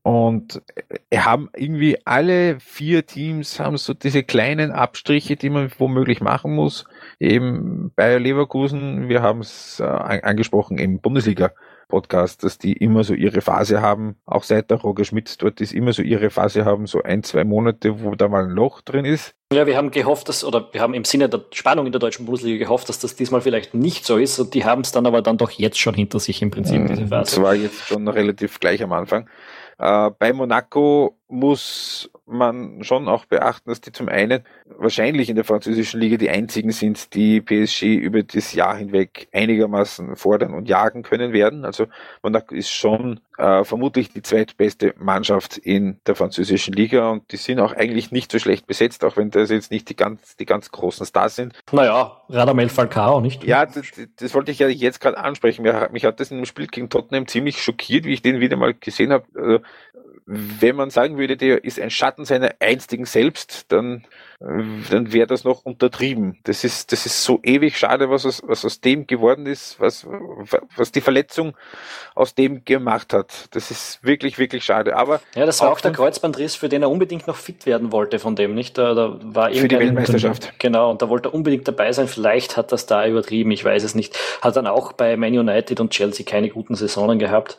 Und äh, haben irgendwie alle vier Teams haben so diese kleinen Abstriche, die man womöglich machen muss. Eben bei Leverkusen, wir haben es äh, angesprochen, im Bundesliga Podcast, dass die immer so ihre Phase haben, auch seit der Roger Schmidt dort ist, immer so ihre Phase haben, so ein, zwei Monate, wo da mal ein Loch drin ist. Ja, wir haben gehofft, dass, oder wir haben im Sinne der Spannung in der deutschen Bundesliga gehofft, dass das diesmal vielleicht nicht so ist und die haben es dann aber dann doch jetzt schon hinter sich im Prinzip, diese Phase. Das war jetzt schon relativ gleich am Anfang. Äh, bei Monaco muss man schon auch beachten, dass die zum einen wahrscheinlich in der französischen Liga die einzigen sind, die PSG über das Jahr hinweg einigermaßen fordern und jagen können werden. Also Monaco ist schon äh, vermutlich die zweitbeste Mannschaft in der französischen Liga und die sind auch eigentlich nicht so schlecht besetzt, auch wenn das jetzt nicht die ganz, die ganz großen Stars sind. Naja, Radamel Falcao, nicht? Ja, das, das wollte ich ja jetzt gerade ansprechen. Mich, hat das in dem Spiel gegen Tottenham ziemlich schockiert, wie ich den wieder mal gesehen habe. Also, wenn man sagen würde, der ist ein Schatten seiner einstigen selbst, dann dann wäre das noch untertrieben. Das ist, das ist so ewig schade, was aus, was aus dem geworden ist, was, was die Verletzung aus dem gemacht hat. Das ist wirklich, wirklich schade. Aber ja, das war auch, auch der Kreuzbandriss, für den er unbedingt noch fit werden wollte von dem, nicht? Da, da war für die Weltmeisterschaft. Genau, und da wollte er unbedingt dabei sein. Vielleicht hat das da übertrieben, ich weiß es nicht. Hat dann auch bei Man United und Chelsea keine guten Saisonen gehabt.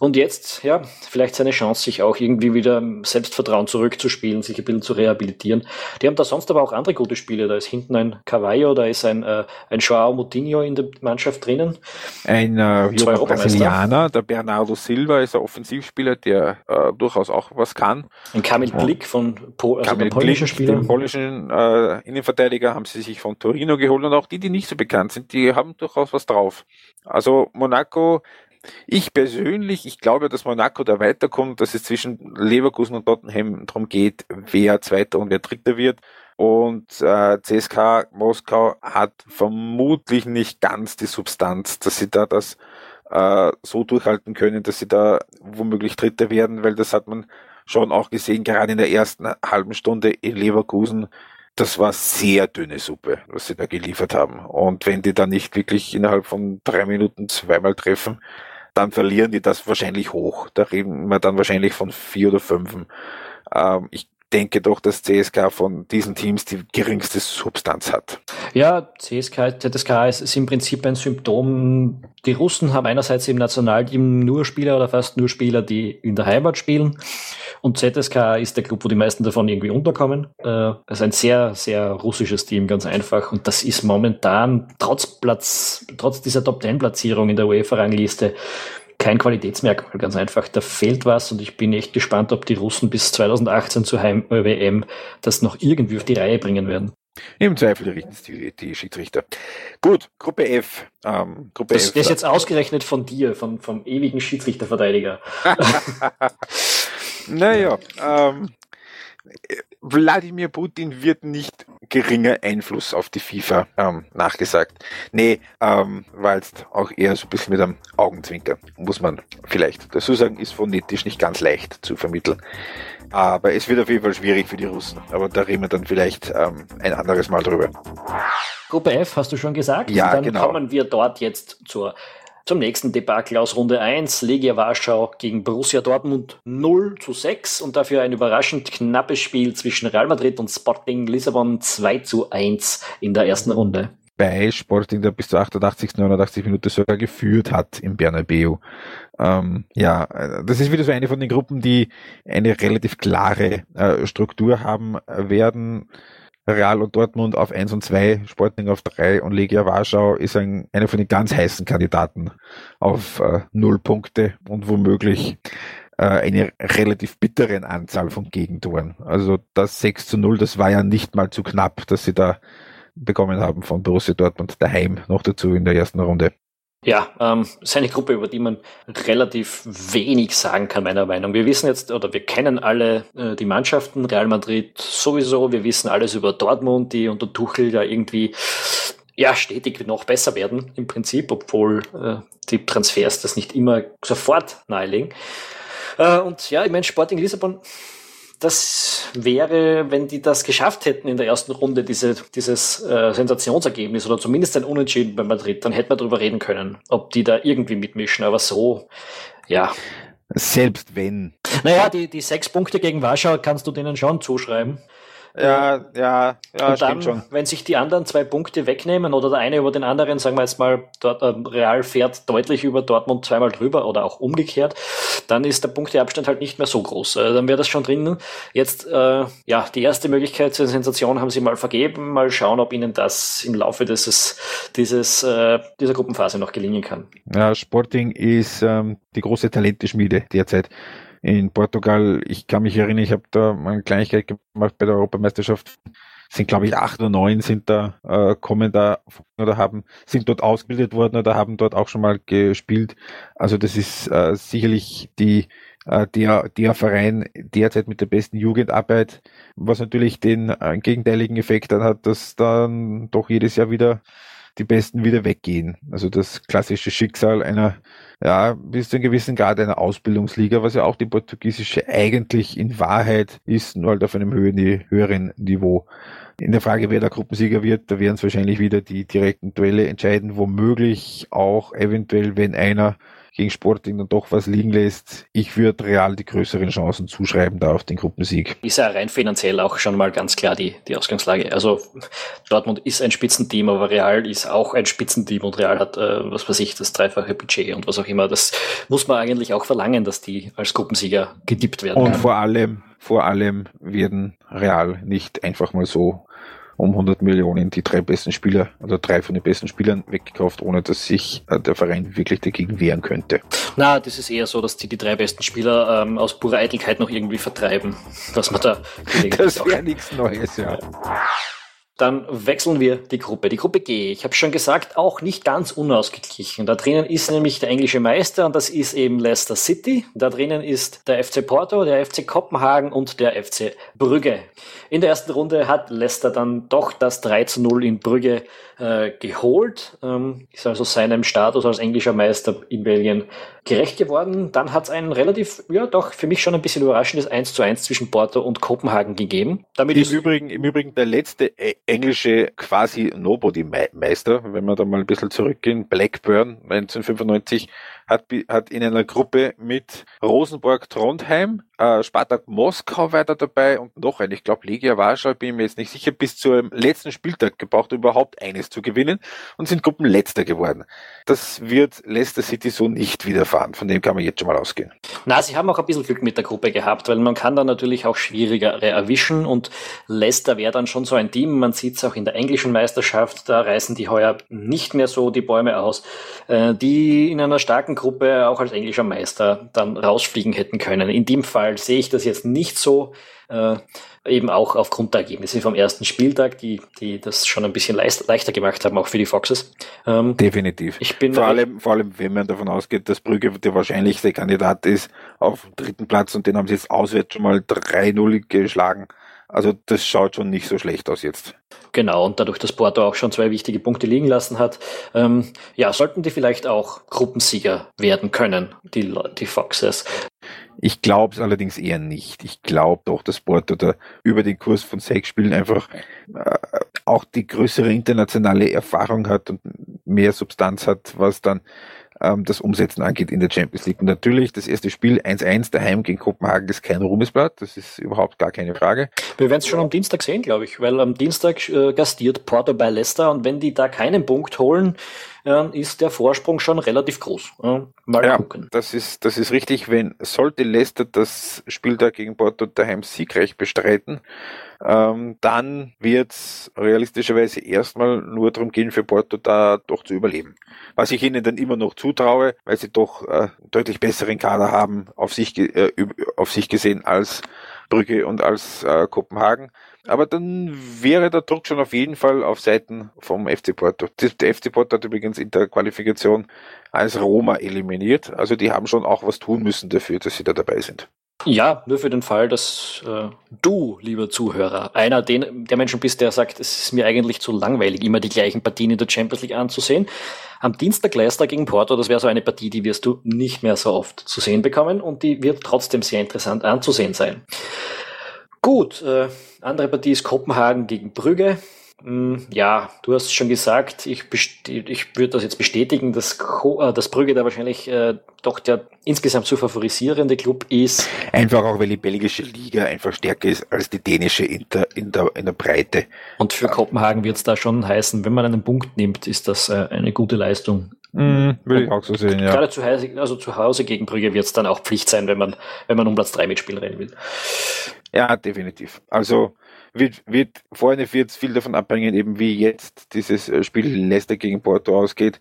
Und jetzt, ja, vielleicht seine Chance, sich auch irgendwie wieder Selbstvertrauen zurückzuspielen, sich ein bisschen zu rehabilitieren. Die haben haben da sonst aber auch andere gute Spiele. Da ist hinten ein Cavallo, da ist ein, äh, ein Joao Moutinho in der Mannschaft drinnen. Ein äh, Brasilianer, der Bernardo Silva ist ein Offensivspieler, der äh, durchaus auch was kann. Ein Kamil Blick von po also Kamil polnischen Spieler. Den polnischen äh, Innenverteidiger haben sie sich von Torino geholt und auch die, die nicht so bekannt sind, die haben durchaus was drauf. Also Monaco ich persönlich, ich glaube, dass Monaco da weiterkommt, dass es zwischen Leverkusen und Tottenham darum geht, wer Zweiter und wer Dritter wird. Und äh, CSK Moskau hat vermutlich nicht ganz die Substanz, dass sie da das äh, so durchhalten können, dass sie da womöglich Dritter werden, weil das hat man schon auch gesehen, gerade in der ersten halben Stunde in Leverkusen. Das war sehr dünne Suppe, was sie da geliefert haben. Und wenn die da nicht wirklich innerhalb von drei Minuten zweimal treffen, dann verlieren die das wahrscheinlich hoch. Da reden wir dann wahrscheinlich von vier oder fünf. Ähm, ich denke doch, dass CSK von diesen Teams die geringste Substanz hat. Ja, CSK, ZSK ist, ist im Prinzip ein Symptom. Die Russen haben einerseits im Nationalteam nur Spieler oder fast nur Spieler, die in der Heimat spielen. Und ZSK ist der Club, wo die meisten davon irgendwie unterkommen. Äh, ist ein sehr, sehr russisches Team, ganz einfach. Und das ist momentan trotz Platz, trotz dieser Top-10-Platzierung in der UEFA-Rangliste kein Qualitätsmerkmal, ganz einfach. Da fehlt was und ich bin echt gespannt, ob die Russen bis 2018 zur Heim-WM das noch irgendwie auf die Reihe bringen werden. Im Zweifel richten es die, die Schiedsrichter. Gut, Gruppe F. Ähm, Gruppe das, F. Ist jetzt ausgerechnet von dir, von, vom ewigen Schiedsrichterverteidiger. naja, ähm, Wladimir Putin wird nicht geringer Einfluss auf die FIFA ähm, nachgesagt. Nee, ähm, war jetzt auch eher so ein bisschen mit einem Augenzwinker, muss man vielleicht dazu sagen, ist phonetisch nicht ganz leicht zu vermitteln. Aber es wird auf jeden Fall schwierig für die Russen. Aber da reden wir dann vielleicht ähm, ein anderes Mal drüber. Gruppe F hast du schon gesagt. Ja, dann genau. kommen wir dort jetzt zur Zum nächsten Debakel aus Runde 1. Legia Warschau gegen Borussia Dortmund 0 zu 6 und dafür ein überraschend knappes Spiel zwischen Real Madrid und Sporting Lissabon 2 zu 1 in der ersten Runde bei Sporting, der bis zur 88. 89 Minute sogar geführt hat im Bernabeu. Ähm, ja, das ist wieder so eine von den Gruppen, die eine relativ klare äh, Struktur haben werden. Real und Dortmund auf 1 und 2, Sporting auf 3 und Legia Warschau ist ein, einer von den ganz heißen Kandidaten auf äh, null Punkte und womöglich äh, eine relativ bitteren Anzahl von Gegentoren. Also das 6 zu 0, das war ja nicht mal zu knapp, dass sie da bekommen haben von Borussia Dortmund daheim noch dazu in der ersten Runde. Ja, ähm, ist eine Gruppe, über die man relativ wenig sagen kann, meiner Meinung. Wir wissen jetzt, oder wir kennen alle äh, die Mannschaften, Real Madrid sowieso, wir wissen alles über Dortmund, die unter Tuchel ja irgendwie ja, stetig noch besser werden im Prinzip, obwohl äh, die Transfers das nicht immer sofort nahelegen. Äh, und ja, ich meine, Sporting Lissabon das wäre, wenn die das geschafft hätten in der ersten Runde, diese, dieses äh, Sensationsergebnis oder zumindest ein Unentschieden bei Madrid, dann hätte man darüber reden können, ob die da irgendwie mitmischen. Aber so, ja. Selbst wenn. Naja, die, die sechs Punkte gegen Warschau kannst du denen schon zuschreiben. Ja, ja, ja, und dann, schon. wenn sich die anderen zwei Punkte wegnehmen oder der eine über den anderen, sagen wir jetzt mal, dort, äh, Real fährt deutlich über Dortmund zweimal drüber oder auch umgekehrt, dann ist der Punkteabstand halt nicht mehr so groß. Äh, dann wäre das schon drin. Jetzt, äh, ja, die erste Möglichkeit zur Sensation haben sie mal vergeben. Mal schauen, ob ihnen das im Laufe dieses, dieses, äh, dieser Gruppenphase noch gelingen kann. Ja, Sporting ist ähm, die große Talenteschmiede derzeit in Portugal. Ich kann mich erinnern, ich habe da mal eine Kleinigkeit gemacht bei der Europameisterschaft. Sind, glaube ich, acht oder neun sind da, äh, kommen da oder haben, sind dort ausgebildet worden oder haben dort auch schon mal gespielt. Also das ist äh, sicherlich die äh, der, der Verein derzeit mit der besten Jugendarbeit, was natürlich den äh, gegenteiligen Effekt dann hat, dass dann doch jedes Jahr wieder die Besten wieder weggehen. Also das klassische Schicksal einer, ja, bis zu einem gewissen Grad einer Ausbildungsliga, was ja auch die portugiesische eigentlich in Wahrheit ist, nur halt auf einem höheren Niveau. In der Frage, wer der Gruppensieger wird, da werden es wahrscheinlich wieder die direkten Duelle entscheiden, womöglich auch eventuell, wenn einer gegen Sporting dann doch was liegen lässt. Ich würde Real die größeren Chancen zuschreiben da auf den Gruppensieg. Ist ja rein finanziell auch schon mal ganz klar die, die Ausgangslage. Also Dortmund ist ein Spitzenteam, aber Real ist auch ein Spitzenteam und Real hat, äh, was weiß ich, das dreifache Budget und was auch immer. Das muss man eigentlich auch verlangen, dass die als Gruppensieger gedippt werden. Und kann. vor allem, vor allem werden Real nicht einfach mal so um 100 Millionen die drei besten Spieler oder drei von den besten Spielern weggekauft, ohne dass sich äh, der Verein wirklich dagegen wehren könnte. Na, das ist eher so, dass die die drei besten Spieler ähm, aus purer Eitelkeit noch irgendwie vertreiben, was man da. Das wäre nichts Neues, ja. Dann wechseln wir die Gruppe. Die Gruppe G, ich habe schon gesagt, auch nicht ganz unausgeglichen. Da drinnen ist nämlich der englische Meister und das ist eben Leicester City. Da drinnen ist der FC Porto, der FC Kopenhagen und der FC Brügge. In der ersten Runde hat Leicester dann doch das 3 zu 0 in Brügge äh, geholt, ähm, ist also seinem Status als englischer Meister in Belgien gerecht geworden. Dann hat es ein relativ, ja doch, für mich schon ein bisschen überraschendes 1 zu 1 zwischen Porto und Kopenhagen gegeben. Damit Im, Übrigen, Im Übrigen der letzte e- englische quasi Nobody-Meister, wenn wir da mal ein bisschen zurückgehen, Blackburn 1995 hat, hat in einer Gruppe mit Rosenborg Trondheim, äh, Spartak Moskau weiter dabei und noch ein, ich glaube Legia Warschau, bin mir jetzt nicht sicher, bis zum letzten Spieltag gebraucht, überhaupt eines zu gewinnen und sind Gruppenletzter geworden. Das wird Leicester City so nicht widerfahren, von dem kann man jetzt schon mal ausgehen. Na, sie haben auch ein bisschen Glück mit der Gruppe gehabt, weil man kann da natürlich auch schwierigere erwischen und Leicester wäre dann schon so ein Team, man sieht es auch in der englischen Meisterschaft, da reißen die heuer nicht mehr so die Bäume aus, äh, die in einer starken Gruppe auch als englischer Meister dann rausfliegen hätten können. In dem Fall sehe ich das jetzt nicht so, äh, eben auch aufgrund der Ergebnisse vom ersten Spieltag, die, die das schon ein bisschen leicht, leichter gemacht haben, auch für die Foxes. Ähm, Definitiv. Ich bin vor, allem, vor allem, wenn man davon ausgeht, dass Brügge der wahrscheinlichste Kandidat ist auf dem dritten Platz und den haben sie jetzt auswärts schon mal 3-0 geschlagen. Also das schaut schon nicht so schlecht aus jetzt. Genau, und dadurch, dass Porto auch schon zwei wichtige Punkte liegen lassen hat, ähm, ja, sollten die vielleicht auch Gruppensieger werden können, die, die Foxes. Ich glaube es allerdings eher nicht. Ich glaube doch, dass Porto da über den Kurs von sechs Spielen einfach äh, auch die größere internationale Erfahrung hat und mehr Substanz hat, was dann ähm, das Umsetzen angeht in der Champions League. Und natürlich, das erste Spiel 1-1 daheim gegen Kopenhagen ist kein Ruhmesblatt, das ist überhaupt gar keine Frage. Wir werden es schon am Dienstag sehen, glaube ich, weil am Dienstag äh, gastiert Porto bei Leicester und wenn die da keinen Punkt holen, äh, ist der Vorsprung schon relativ groß. Äh, mal ja, gucken. Das ist, das ist richtig, wenn sollte Leicester das Spiel da gegen Porto daheim siegreich bestreiten, ähm, dann wird es realistischerweise erstmal nur darum gehen, für Porto da doch zu überleben. Was ich ihnen dann immer noch zutraue, weil sie doch äh, deutlich besseren Kader haben, auf sich, äh, auf sich gesehen als Brügge und als äh, Kopenhagen. Aber dann wäre der Druck schon auf jeden Fall auf Seiten vom FC Porto. Der FC Porto hat übrigens in der Qualifikation als Roma eliminiert. Also die haben schon auch was tun müssen dafür, dass sie da dabei sind. Ja, nur für den Fall, dass äh, du, lieber Zuhörer, einer den, der Menschen bist, der sagt, es ist mir eigentlich zu langweilig, immer die gleichen Partien in der Champions League anzusehen. Am Dienstag Leicester gegen Porto, das wäre so eine Partie, die wirst du nicht mehr so oft zu sehen bekommen und die wird trotzdem sehr interessant anzusehen sein. Gut, äh, andere Partie ist Kopenhagen gegen Brügge. Hm, ja, du hast schon gesagt, ich, ich würde das jetzt bestätigen, dass, Ko äh, dass Brügge da wahrscheinlich äh, doch der insgesamt zu favorisierende Club ist. Einfach auch, weil die belgische Liga einfach stärker ist als die dänische in der, in der, in der Breite. Und für Kopenhagen wird es da schon heißen, wenn man einen Punkt nimmt, ist das äh, eine gute Leistung. Mm, würde ich auch so sehen, ja. Gerade zu Hause, also zu Hause gegen Brügge wird es dann auch Pflicht sein, wenn man, wenn man um Platz 3 mitspielen will. Ja, definitiv. Also wird, wird vorne wird viel davon abhängen, eben wie jetzt dieses äh, Spiel Leicester gegen Porto ausgeht.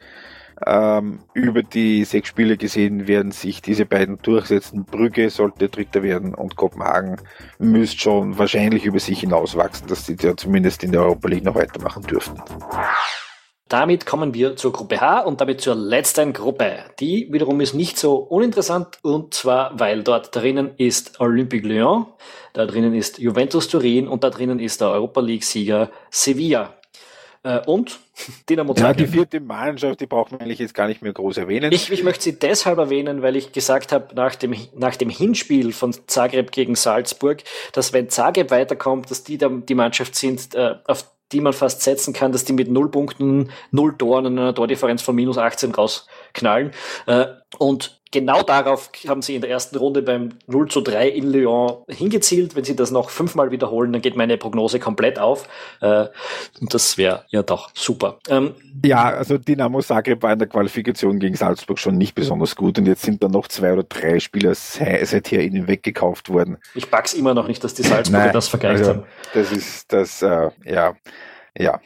Ähm, über die sechs Spiele gesehen werden sich diese beiden durchsetzen. Brügge sollte Dritter werden und Kopenhagen müsste schon wahrscheinlich über sich hinauswachsen, dass sie ja zumindest in der Europa League noch weitermachen dürften. Damit kommen wir zur Gruppe H und damit zur letzten Gruppe. Die wiederum ist nicht so uninteressant und zwar, weil dort drinnen ist Olympique Lyon, da drinnen ist Juventus Turin und da drinnen ist der Europa League-Sieger Sevilla. Äh, und Dinamo Zagreb. Ja, die vierte Mannschaft, die braucht man eigentlich jetzt gar nicht mehr groß erwähnen. Ich, ich möchte sie deshalb erwähnen, weil ich gesagt habe, nach dem, nach dem Hinspiel von Zagreb gegen Salzburg, dass wenn Zagreb weiterkommt, dass die die Mannschaft sind, äh, auf die man fast setzen kann, dass die mit null Punkten, null Toren und einer Tordifferenz von minus 18 rausknallen. Äh, und genau darauf haben sie in der ersten Runde beim 0 zu 3 in Lyon hingezielt. Wenn sie das noch fünfmal wiederholen, dann geht meine Prognose komplett auf. Äh, und das wäre ja doch super. Ähm, ja, also Dynamo Zagreb war in der Qualifikation gegen Salzburg schon nicht besonders gut und jetzt sind da noch zwei oder drei Spieler seither ihnen weggekauft worden. Ich pack's immer noch nicht, dass die Salzburger Nein, das vergeigt also, haben. Das ist das, äh, ja, ja.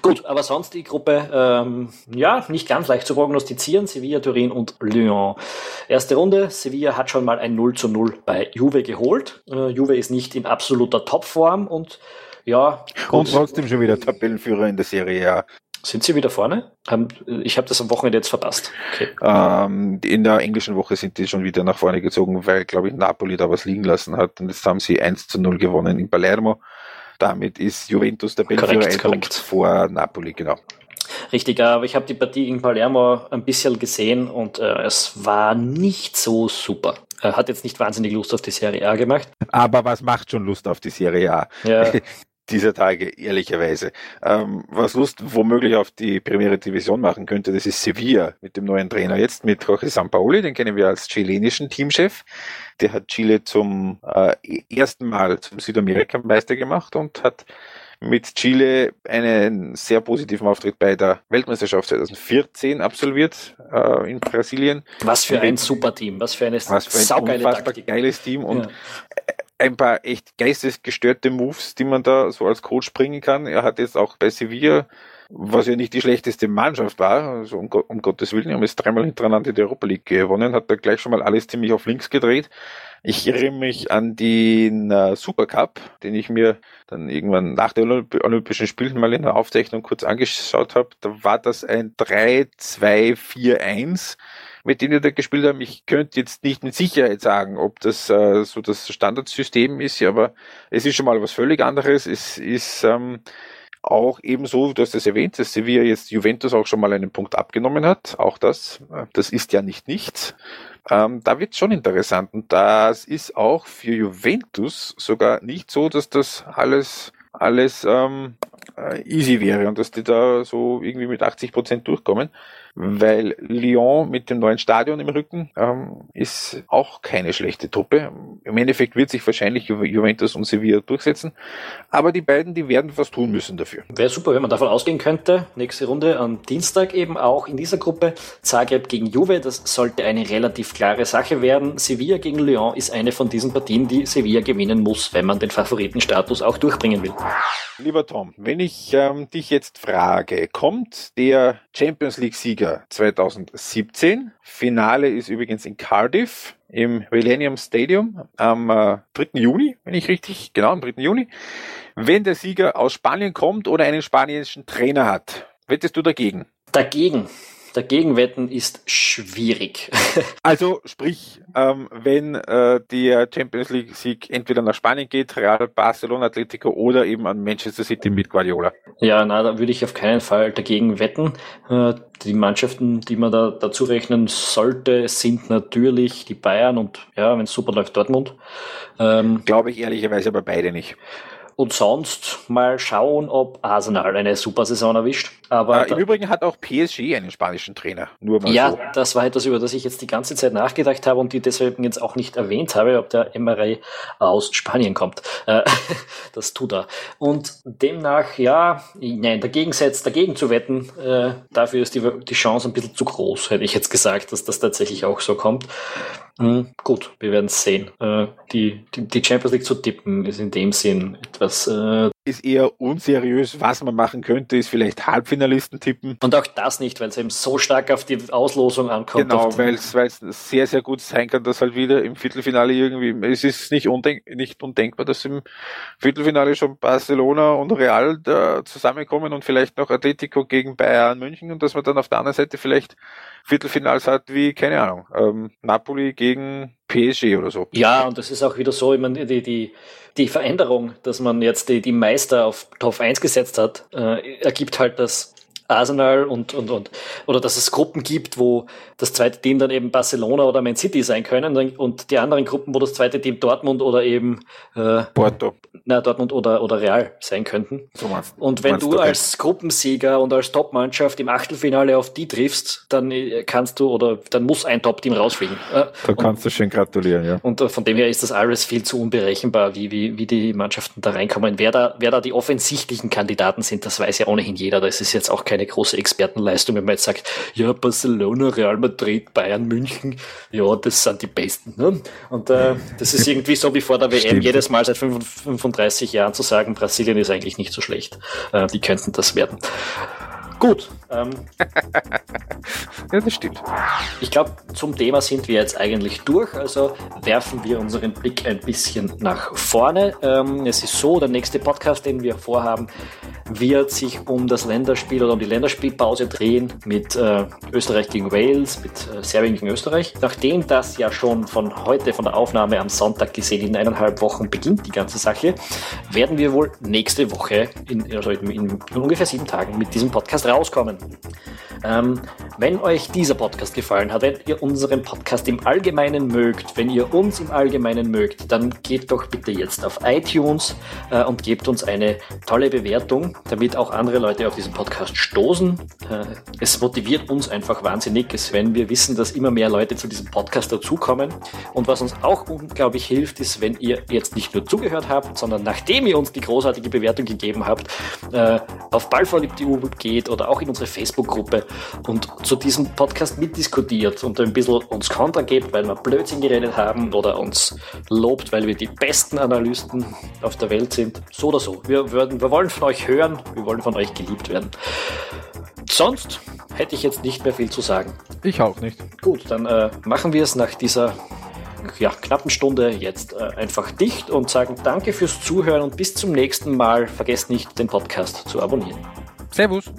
Gut, aber sonst die Gruppe, ähm, ja, nicht ganz leicht zu prognostizieren. Sevilla, Turin und Lyon. Erste Runde. Sevilla hat schon mal ein 0 zu 0 bei Juve geholt. Äh, Juve ist nicht in absoluter Topform und ja. Gut. Und trotzdem schon wieder Tabellenführer in der Serie ja. Sind sie wieder vorne? Ich habe das am Wochenende jetzt verpasst. Okay. Ähm, in der englischen Woche sind die schon wieder nach vorne gezogen, weil, glaube ich, Napoli da was liegen lassen hat. Und jetzt haben sie 1 zu 0 gewonnen in Palermo. Damit ist Juventus der Tabellenführer Punkt vor Napoli, genau. Richtig, aber ich habe die Partie gegen Palermo ein bisschen gesehen und äh, es war nicht so super. Er hat jetzt nicht wahnsinnig Lust auf die Serie A gemacht. Aber was macht schon Lust auf die Serie A? Ja. dieser Tage, ehrlicherweise. Ähm, was Lust womöglich auf die Primera Division machen könnte, das ist Sevilla mit dem neuen Trainer jetzt, mit Jorge Sampaoli, den kennen wir als chilenischen Teamchef. Der hat Chile zum äh, ersten Mal zum Südamerikameister gemacht und hat mit Chile einen sehr positiven Auftritt bei der Weltmeisterschaft 2014 absolviert äh, in Brasilien. Was für ein super Team, was für eine was für ein saugeile Taktik. geiles Team und ja ein paar echt geistesgestörte Moves, die man da so als Coach bringen kann. Er hat jetzt auch bei Sevilla, was ja nicht die schlechteste Mannschaft war, also um, um Gottes Willen, haben jetzt dreimal hintereinander die Europa League gewonnen, hat da gleich schon mal alles ziemlich auf links gedreht. Ich erinnere mich an den äh, Supercup, den ich mir dann irgendwann nach den Olympischen Spielen mal in der Aufzeichnung kurz angeschaut habe. Da war das ein 3-2-4-1 mit denen wir da gespielt haben. Ich könnte jetzt nicht mit Sicherheit sagen, ob das äh, so das Standardsystem ist, aber es ist schon mal was völlig anderes. Es ist ähm, auch ebenso, du hast es erwähnt, dass Sevilla jetzt Juventus auch schon mal einen Punkt abgenommen hat. Auch das, äh, das ist ja nicht nichts. Ähm, da wird schon interessant. Und das ist auch für Juventus sogar nicht so, dass das alles, alles ähm, äh, easy wäre und dass die da so irgendwie mit 80 Prozent durchkommen. Weil Lyon mit dem neuen Stadion im Rücken ähm, ist auch keine schlechte Truppe. Im Endeffekt wird sich wahrscheinlich Ju Juventus und Sevilla durchsetzen, aber die beiden, die werden was tun müssen dafür. Wäre super, wenn man davon ausgehen könnte. Nächste Runde am Dienstag eben auch in dieser Gruppe. Zagreb gegen Juve, das sollte eine relativ klare Sache werden. Sevilla gegen Lyon ist eine von diesen Partien, die Sevilla gewinnen muss, wenn man den Favoritenstatus auch durchbringen will. Lieber Tom, wenn ich ähm, dich jetzt frage, kommt der Champions League-Sieger 2017, Finale ist übrigens in Cardiff im Millennium Stadium am äh, 3. Juni, wenn ich richtig, genau, am 3. Juni. Wenn der Sieger aus Spanien kommt oder einen spanischen Trainer hat, wettest du dagegen? Dagegen. Dagegen wetten ist schwierig. also sprich, ähm, wenn äh, der Champions League Sieg entweder nach Spanien geht, Real, Barcelona, Atletico oder eben an Manchester City mit Guardiola. Ja, na, da würde ich auf keinen Fall dagegen wetten. Äh, die Mannschaften, die man da dazu rechnen sollte, sind natürlich die Bayern und ja, wenn es super läuft, Dortmund. Ähm, Glaube ich ehrlicherweise aber beide nicht. Und sonst mal schauen, ob Arsenal eine super Saison erwischt. Aber äh, Im Übrigen hat auch PSG einen spanischen Trainer. Nur mal ja, so. das war etwas, über das ich jetzt die ganze Zeit nachgedacht habe und die deswegen jetzt auch nicht erwähnt habe, ob der MRI aus Spanien kommt. Äh, das tut er. Und demnach, ja, nein, dagegen setzt, dagegen zu wetten, äh, dafür ist die, die Chance ein bisschen zu groß, hätte ich jetzt gesagt, dass das tatsächlich auch so kommt. Mhm, gut, wir werden es sehen. Äh, die, die, die, Champions League zu tippen ist in dem Sinn etwas. Äh, ist eher unseriös. Was man machen könnte, ist vielleicht Halbfinalisten tippen. Und auch das nicht, weil es eben so stark auf die Auslosung ankommt. Genau, weil es sehr, sehr gut sein kann, dass halt wieder im Viertelfinale irgendwie, es ist nicht, undenk, nicht undenkbar, dass im Viertelfinale schon Barcelona und Real da zusammenkommen und vielleicht noch Atletico gegen Bayern München und dass man dann auf der anderen Seite vielleicht Viertelfinals hat wie, keine Ahnung, ähm, Napoli gegen PSG oder so. Ja, und das ist auch wieder so, ich meine, die, die, die Veränderung, dass man jetzt die, die Meister auf Top 1 gesetzt hat, äh, ergibt halt, dass Arsenal und, und, und, oder dass es Gruppen gibt, wo das zweite Team dann eben Barcelona oder Man City sein können und die anderen Gruppen, wo das zweite Team Dortmund oder eben äh, Porto. Na, Dortmund oder, oder Real sein könnten. So meinst, und wenn du als Gruppensieger und als Topmannschaft im Achtelfinale auf die triffst, dann äh, kannst du oder dann muss ein Top-Team rausfliegen. Äh, da kannst du schön gratulieren, ja. Und äh, von dem her ist das alles viel zu unberechenbar, wie, wie, wie die Mannschaften da reinkommen. Wer da, wer da die offensichtlichen Kandidaten sind, das weiß ja ohnehin jeder. Das ist jetzt auch keine große Expertenleistung, wenn man jetzt sagt, ja, Barcelona, Real Madrid, Bayern, München, ja, das sind die Besten. Ne? Und äh, das ist irgendwie so wie vor der WM Stimmt. jedes Mal seit 35 Jahren zu sagen, Brasilien ist eigentlich nicht so schlecht. Äh, die könnten das werden. Gut. Ähm, ja, das stimmt. Ich glaube, zum Thema sind wir jetzt eigentlich durch. Also werfen wir unseren Blick ein bisschen nach vorne. Ähm, es ist so, der nächste Podcast, den wir vorhaben, wird sich um das Länderspiel oder um die Länderspielpause drehen mit äh, Österreich gegen Wales, mit äh, Serbien gegen Österreich. Nachdem das ja schon von heute, von der Aufnahme am Sonntag gesehen, in eineinhalb Wochen beginnt, die ganze Sache, werden wir wohl nächste Woche, in, also in, in, ungefähr sieben Tagen, mit diesem Podcast rauskommen. Ähm, wenn euch dieser Podcast gefallen hat, wenn ihr unseren Podcast im Allgemeinen mögt, wenn ihr uns im Allgemeinen mögt, dann geht doch bitte jetzt auf iTunes äh, und gebt uns eine tolle Bewertung damit auch andere Leute auf diesen Podcast stoßen. Äh, es motiviert uns einfach wahnsinnig, wenn wir wissen, dass immer mehr Leute zu diesem Podcast dazukommen. Und was uns auch unglaublich hilft, ist, wenn ihr jetzt nicht nur zugehört habt, sondern nachdem ihr uns die großartige Bewertung gegeben habt, äh, auf Ballverliebt.eu geht oder auch in unsere Facebook-Gruppe und zu diesem Podcast mitdiskutiert und ein bisschen uns Kontra gebt, weil wir Blödsinn geredet haben oder uns lobt, weil wir die besten Analysten auf der Welt sind. So oder so. Wir, würden, wir wollen von euch hören, hören. Wir wollen von euch geliebt werden. Sonst hätte ich jetzt nicht mehr viel zu sagen. Ich auch nicht. Gut, dann äh, machen wir es nach dieser ja, knappen Stunde jetzt äh, einfach dicht und sagen danke fürs Zuhören und bis zum nächsten Mal. Vergesst nicht, den Podcast zu abonnieren. Servus.